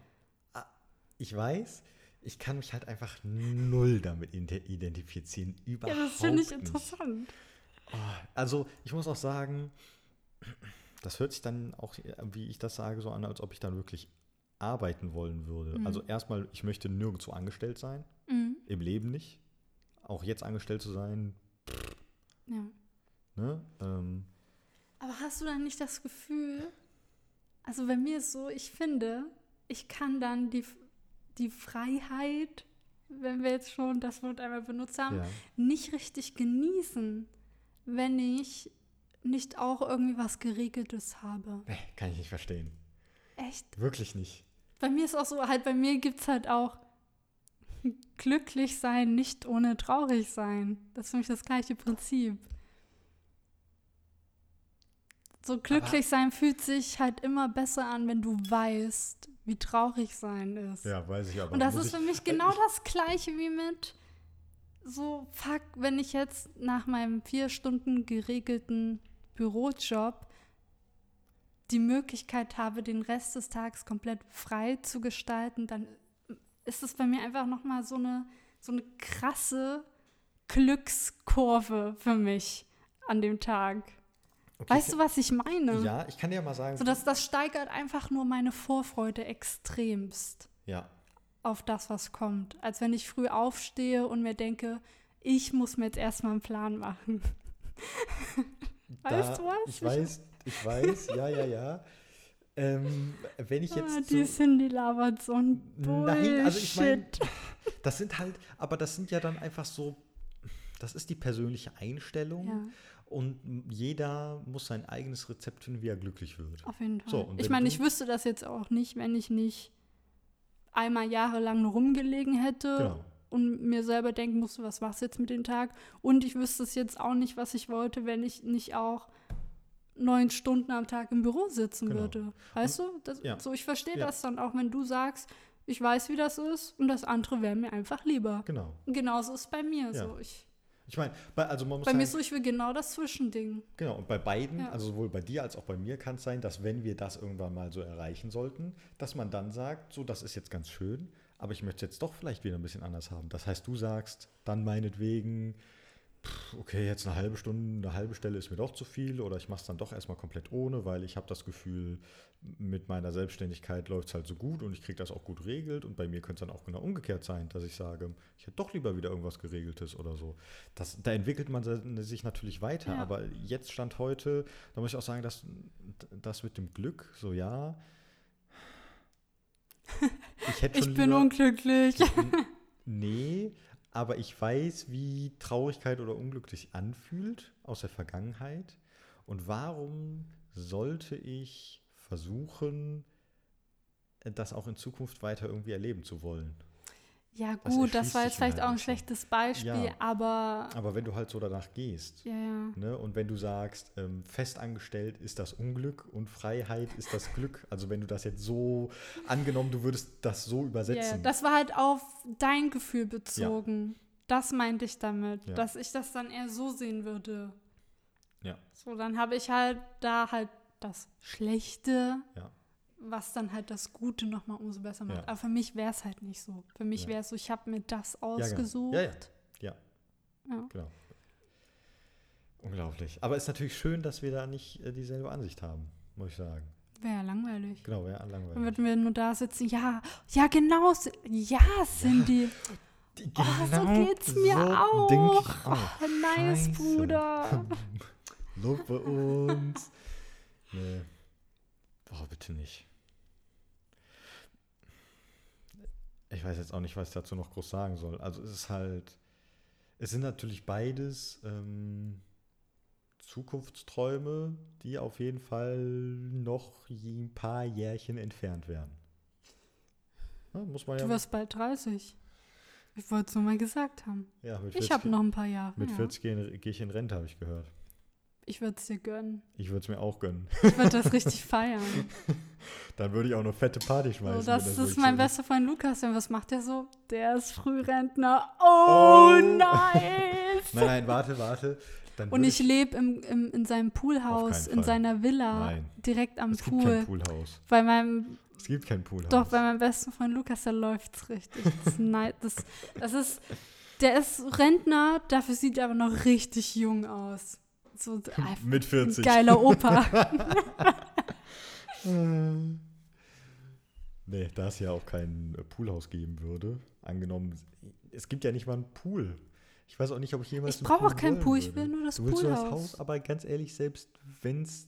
Speaker 1: Ah, Ich weiß, ich kann mich halt einfach null damit ide- identifizieren. Überhaupt
Speaker 2: Ja, das finde ich
Speaker 1: nicht.
Speaker 2: interessant.
Speaker 1: Oh, Also, ich muss auch sagen, das hört sich dann auch, wie ich das sage, so an, als ob ich dann wirklich arbeiten wollen würde.
Speaker 2: Mhm.
Speaker 1: Also erstmal, ich möchte nirgendwo angestellt sein,
Speaker 2: Mhm.
Speaker 1: im Leben nicht. Auch jetzt angestellt zu sein,
Speaker 2: Ja.
Speaker 1: ne? Ähm,
Speaker 2: Aber hast du dann nicht das Gefühl, also bei mir ist so, ich finde, ich kann dann die, die Freiheit, wenn wir jetzt schon das Wort einmal benutzt haben,
Speaker 1: ja.
Speaker 2: nicht richtig genießen, wenn ich nicht auch irgendwie was Geregeltes habe.
Speaker 1: Nee, kann ich nicht verstehen.
Speaker 2: Echt?
Speaker 1: Wirklich nicht.
Speaker 2: Bei mir ist auch so, halt bei mir gibt es halt auch glücklich sein, nicht ohne traurig sein. Das ist für mich das gleiche Prinzip. So glücklich sein fühlt sich halt immer besser an, wenn du weißt, wie traurig sein ist.
Speaker 1: Ja, weiß ich aber.
Speaker 2: Und das ist für mich
Speaker 1: äh,
Speaker 2: genau
Speaker 1: ich-
Speaker 2: das Gleiche wie mit so, fuck, wenn ich jetzt nach meinem vier Stunden geregelten Bürojob die Möglichkeit habe, den Rest des Tages komplett frei zu gestalten, dann ist es bei mir einfach nochmal so eine, so eine krasse Glückskurve für mich an dem Tag.
Speaker 1: Okay,
Speaker 2: Weißt du, was ich meine?
Speaker 1: Ja, ich kann dir ja mal sagen.
Speaker 2: So, das, das steigert einfach nur meine Vorfreude extremst
Speaker 1: ja,
Speaker 2: auf das, was kommt. Als wenn ich früh aufstehe und mir denke, ich muss mir jetzt erstmal einen Plan machen. Weißt du was?
Speaker 1: Ich weiß, ich weiß, ja, ja, ja. Ähm, wenn ich jetzt
Speaker 2: Ah,
Speaker 1: so,
Speaker 2: die Cindy labert so ein Bullshit.
Speaker 1: Nein, also ich meine, das sind halt, aber das sind ja dann einfach so, das ist die persönliche Einstellung
Speaker 2: ja,
Speaker 1: und jeder muss sein eigenes Rezept finden, wie er glücklich wird.
Speaker 2: auf jeden Fall.
Speaker 1: So,
Speaker 2: ich meine, ich wüsste das jetzt auch nicht, wenn ich nicht einmal jahrelang rumgelegen hätte
Speaker 1: Genau.
Speaker 2: Und mir selber denken musste, was machst du jetzt mit dem Tag? Und ich wüsste es jetzt auch nicht, was ich wollte, wenn ich nicht auch neun Stunden am Tag im Büro sitzen
Speaker 1: Genau.
Speaker 2: würde. Weißt du? Das,
Speaker 1: ja.
Speaker 2: So, ich verstehe
Speaker 1: Ja.
Speaker 2: das dann auch, wenn du sagst, ich weiß, wie das ist und das andere wäre mir einfach lieber.
Speaker 1: Genau.
Speaker 2: Und genauso ist es bei mir
Speaker 1: Ja.
Speaker 2: so. Ich,
Speaker 1: Ich meine, bei, also man muss
Speaker 2: bei
Speaker 1: sagen,
Speaker 2: mir ist so, ich will genau das Zwischending.
Speaker 1: Genau, und bei beiden,
Speaker 2: Ja.
Speaker 1: also sowohl bei dir als auch bei mir, kann es sein, dass wenn wir das irgendwann mal so erreichen sollten, dass man dann sagt, so, das ist jetzt ganz schön, aber ich möchte es jetzt doch vielleicht wieder ein bisschen anders haben. Das heißt, du sagst dann meinetwegen, pff, okay, jetzt eine halbe Stunde, eine halbe Stelle ist mir doch zu viel oder ich mache es dann doch erstmal komplett ohne, weil ich habe das Gefühl, mit meiner Selbstständigkeit läuft es halt so gut und ich kriege das auch gut regelt und bei mir könnte es dann auch genau umgekehrt sein, dass ich sage, ich hätte doch lieber wieder irgendwas Geregeltes oder so. Das, da entwickelt man sich natürlich weiter,
Speaker 2: Ja.
Speaker 1: aber jetzt stand heute, da muss ich auch sagen, dass das mit dem Glück, so ja. Ich,
Speaker 2: Ich bin unglücklich.
Speaker 1: Nee, aber ich weiß, wie Traurigkeit oder Unglück sich anfühlt aus der Vergangenheit. Und warum sollte ich versuchen, das auch in Zukunft weiter irgendwie erleben zu wollen?
Speaker 2: Ja, gut, das war jetzt vielleicht
Speaker 1: halt
Speaker 2: auch ein
Speaker 1: so.
Speaker 2: schlechtes Beispiel,
Speaker 1: Ja.
Speaker 2: aber
Speaker 1: Aber wenn du halt so danach gehst,
Speaker 2: ja, ja.
Speaker 1: Ne? Und wenn du sagst, ähm, festangestellt ist das Unglück und Freiheit ist das Glück, also wenn du das jetzt so angenommen, du würdest das so
Speaker 2: Ja, ja,
Speaker 1: übersetzen.
Speaker 2: das war halt auf dein Gefühl bezogen. Das meinte ich damit, dass ich das dann eher so sehen würde.
Speaker 1: Ja.
Speaker 2: So, dann habe ich halt da halt das Schlechte,
Speaker 1: Ja.
Speaker 2: Was dann halt das Gute nochmal umso besser macht.
Speaker 1: Ja.
Speaker 2: Aber für mich wäre es halt nicht so. Für mich
Speaker 1: Ja.
Speaker 2: wäre es so, ich habe mir das
Speaker 1: genau.
Speaker 2: ausgesucht.
Speaker 1: Ja, ja. Ja.
Speaker 2: Ja.
Speaker 1: Genau. Unglaublich. Aber es ist natürlich schön, dass wir da nicht äh, dieselbe Ansicht haben, muss ich sagen.
Speaker 2: Wäre ja langweilig.
Speaker 1: Genau, ja,
Speaker 2: Dann
Speaker 1: langweilig.
Speaker 2: würden wir nur da sitzen, ja, ja, genau, ja, Cindy.
Speaker 1: Die-
Speaker 2: Oh, so
Speaker 1: genau
Speaker 2: geht's mir
Speaker 1: so
Speaker 2: auch.
Speaker 1: ich auch.
Speaker 2: Oh, nice,
Speaker 1: Scheiße.
Speaker 2: Bruder.
Speaker 1: Lob bei uns. Nee. Oh, bitte nicht. Ich weiß jetzt auch nicht, was ich dazu noch groß sagen soll. Also es ist halt, es sind natürlich beides ähm, Zukunftsträume, die auf jeden Fall noch ein paar Jährchen entfernt werden. Ja, muss man ja,
Speaker 2: Du wirst bald 30. Ich wollte es nur mal gesagt haben.
Speaker 1: ja
Speaker 2: Ich
Speaker 1: 40,
Speaker 2: habe noch ein paar Jahre.
Speaker 1: mit
Speaker 2: ja.
Speaker 1: 40 gehe gehe ich in Rente, habe ich gehört.
Speaker 2: Ich würde es dir gönnen.
Speaker 1: Ich würde es mir auch gönnen.
Speaker 2: Ich würde das richtig feiern.
Speaker 1: Dann würde ich auch eine fette Party
Speaker 2: So,
Speaker 1: schmeißen.
Speaker 2: das
Speaker 1: wenn
Speaker 2: ist mein
Speaker 1: so
Speaker 2: bester Freund Lukas. Und was macht der so? Der ist Frührentner. Oh,
Speaker 1: Oh.
Speaker 2: nice!
Speaker 1: Nein, nein, warte, warte.
Speaker 2: Und
Speaker 1: würde
Speaker 2: ich lebe im, im, in seinem Poolhaus, in seiner Villa,
Speaker 1: Nein.
Speaker 2: direkt am
Speaker 1: Es gibt kein
Speaker 2: Pool.
Speaker 1: Poolhaus.
Speaker 2: Bei meinem,
Speaker 1: Es gibt kein Poolhaus.
Speaker 2: doch, bei meinem besten Freund Lukas, da läuft's richtig. Das nice. das, das ist, der ist Rentner, dafür sieht er aber noch richtig jung aus. So
Speaker 1: Mit
Speaker 2: ein
Speaker 1: 40.
Speaker 2: geiler Opa.
Speaker 1: Nee, da es ja auch kein äh, Poolhaus geben würde, angenommen, es gibt ja nicht mal einen Pool. Ich weiß auch nicht, ob ich jemals
Speaker 2: Ich brauche auch keinen Pool, ich will nur das
Speaker 1: du willst nur das
Speaker 2: Poolhaus.
Speaker 1: Haus, aber ganz ehrlich, selbst wenn es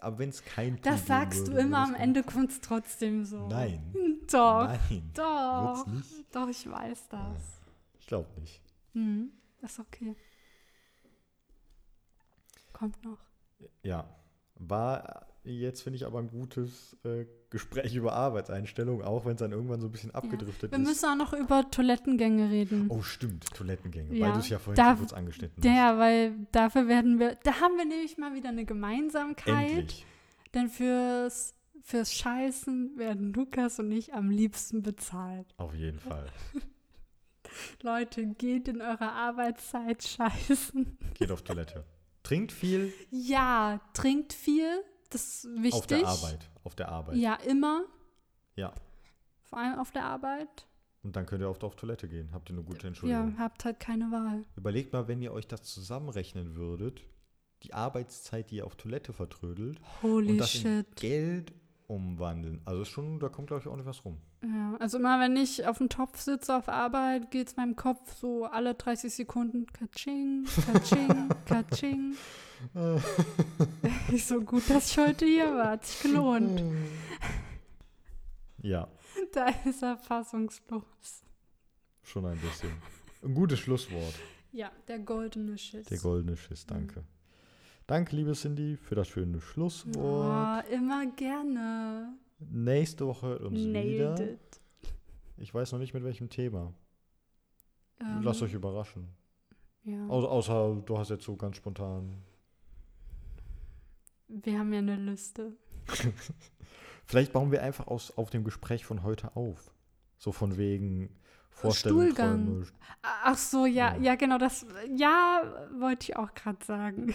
Speaker 1: aber wenn es kein Pool
Speaker 2: Das sagst
Speaker 1: würde,
Speaker 2: du immer am Ende, kommt es trotzdem so.
Speaker 1: Nein.
Speaker 2: Doch,
Speaker 1: Nein.
Speaker 2: doch. Doch, ich weiß das.
Speaker 1: Ich glaube nicht.
Speaker 2: Mhm. Ist okay. Kommt noch.
Speaker 1: Ja. War jetzt, finde ich, aber ein gutes äh, Gespräch über Arbeitseinstellungen, auch wenn es dann irgendwann so ein bisschen abgedriftet
Speaker 2: Wir
Speaker 1: ist.
Speaker 2: müssen auch noch über Toilettengänge reden.
Speaker 1: Oh, stimmt, Toilettengänge,
Speaker 2: Ja,
Speaker 1: weil du es ja vorhin
Speaker 2: da-
Speaker 1: schon kurz angeschnitten hast.
Speaker 2: Ja, weil dafür werden wir, da haben wir nämlich mal wieder eine Gemeinsamkeit.
Speaker 1: Endlich.
Speaker 2: Denn fürs, fürs Scheißen werden Lukas und ich am liebsten bezahlt.
Speaker 1: Auf jeden Fall.
Speaker 2: Leute, geht in eurer Arbeitszeit scheißen.
Speaker 1: Geht auf Toilette. Trinkt viel
Speaker 2: Ja, trinkt viel. Das ist wichtig.
Speaker 1: auf der Arbeit. Auf der Arbeit.
Speaker 2: Ja, immer.
Speaker 1: Ja.
Speaker 2: Vor allem auf der Arbeit.
Speaker 1: Und dann könnt ihr oft auf Toilette gehen. Habt ihr eine gute
Speaker 2: Ja,
Speaker 1: Entschuldigung.
Speaker 2: habt halt keine Wahl.
Speaker 1: Überlegt mal, wenn ihr euch das zusammenrechnen würdet, die Arbeitszeit, die ihr auf Toilette vertrödelt,
Speaker 2: Holy
Speaker 1: und das in
Speaker 2: shit.
Speaker 1: Geld umwandeln. Also ist schon, da kommt, glaube ich, auch nicht was rum.
Speaker 2: Ja, also immer wenn ich auf dem Topf sitze auf Arbeit, geht es meinem Kopf so alle 30 Sekunden Katsching, Katsching, Katsching. ich so gut, dass ich heute hier war. Hat sich gelohnt.
Speaker 1: Ja,
Speaker 2: Da ist er fassungslos.
Speaker 1: schon ein bisschen. Ein gutes Schlusswort.
Speaker 2: Ja, der goldene Schiss.
Speaker 1: Der goldene Schiss, danke. Danke, liebe Cindy, für das schöne Schlusswort.
Speaker 2: Oh, immer gerne.
Speaker 1: Nächste Woche hört uns
Speaker 2: Nailed
Speaker 1: wieder.
Speaker 2: it.
Speaker 1: Ich weiß noch nicht mit welchem Thema.
Speaker 2: Ähm,
Speaker 1: Lasst euch überraschen.
Speaker 2: Ja.
Speaker 1: Au außer du hast jetzt so ganz spontan.
Speaker 2: Wir haben ja eine Liste.
Speaker 1: Vielleicht bauen wir einfach aus, auf dem Gespräch von heute auf. So von wegen Vorstellungen,
Speaker 2: Stuhlgang.
Speaker 1: Träume.
Speaker 2: Ach so, ja,
Speaker 1: Ja.
Speaker 2: ja, genau, das, ja, wollte ich auch gerade sagen.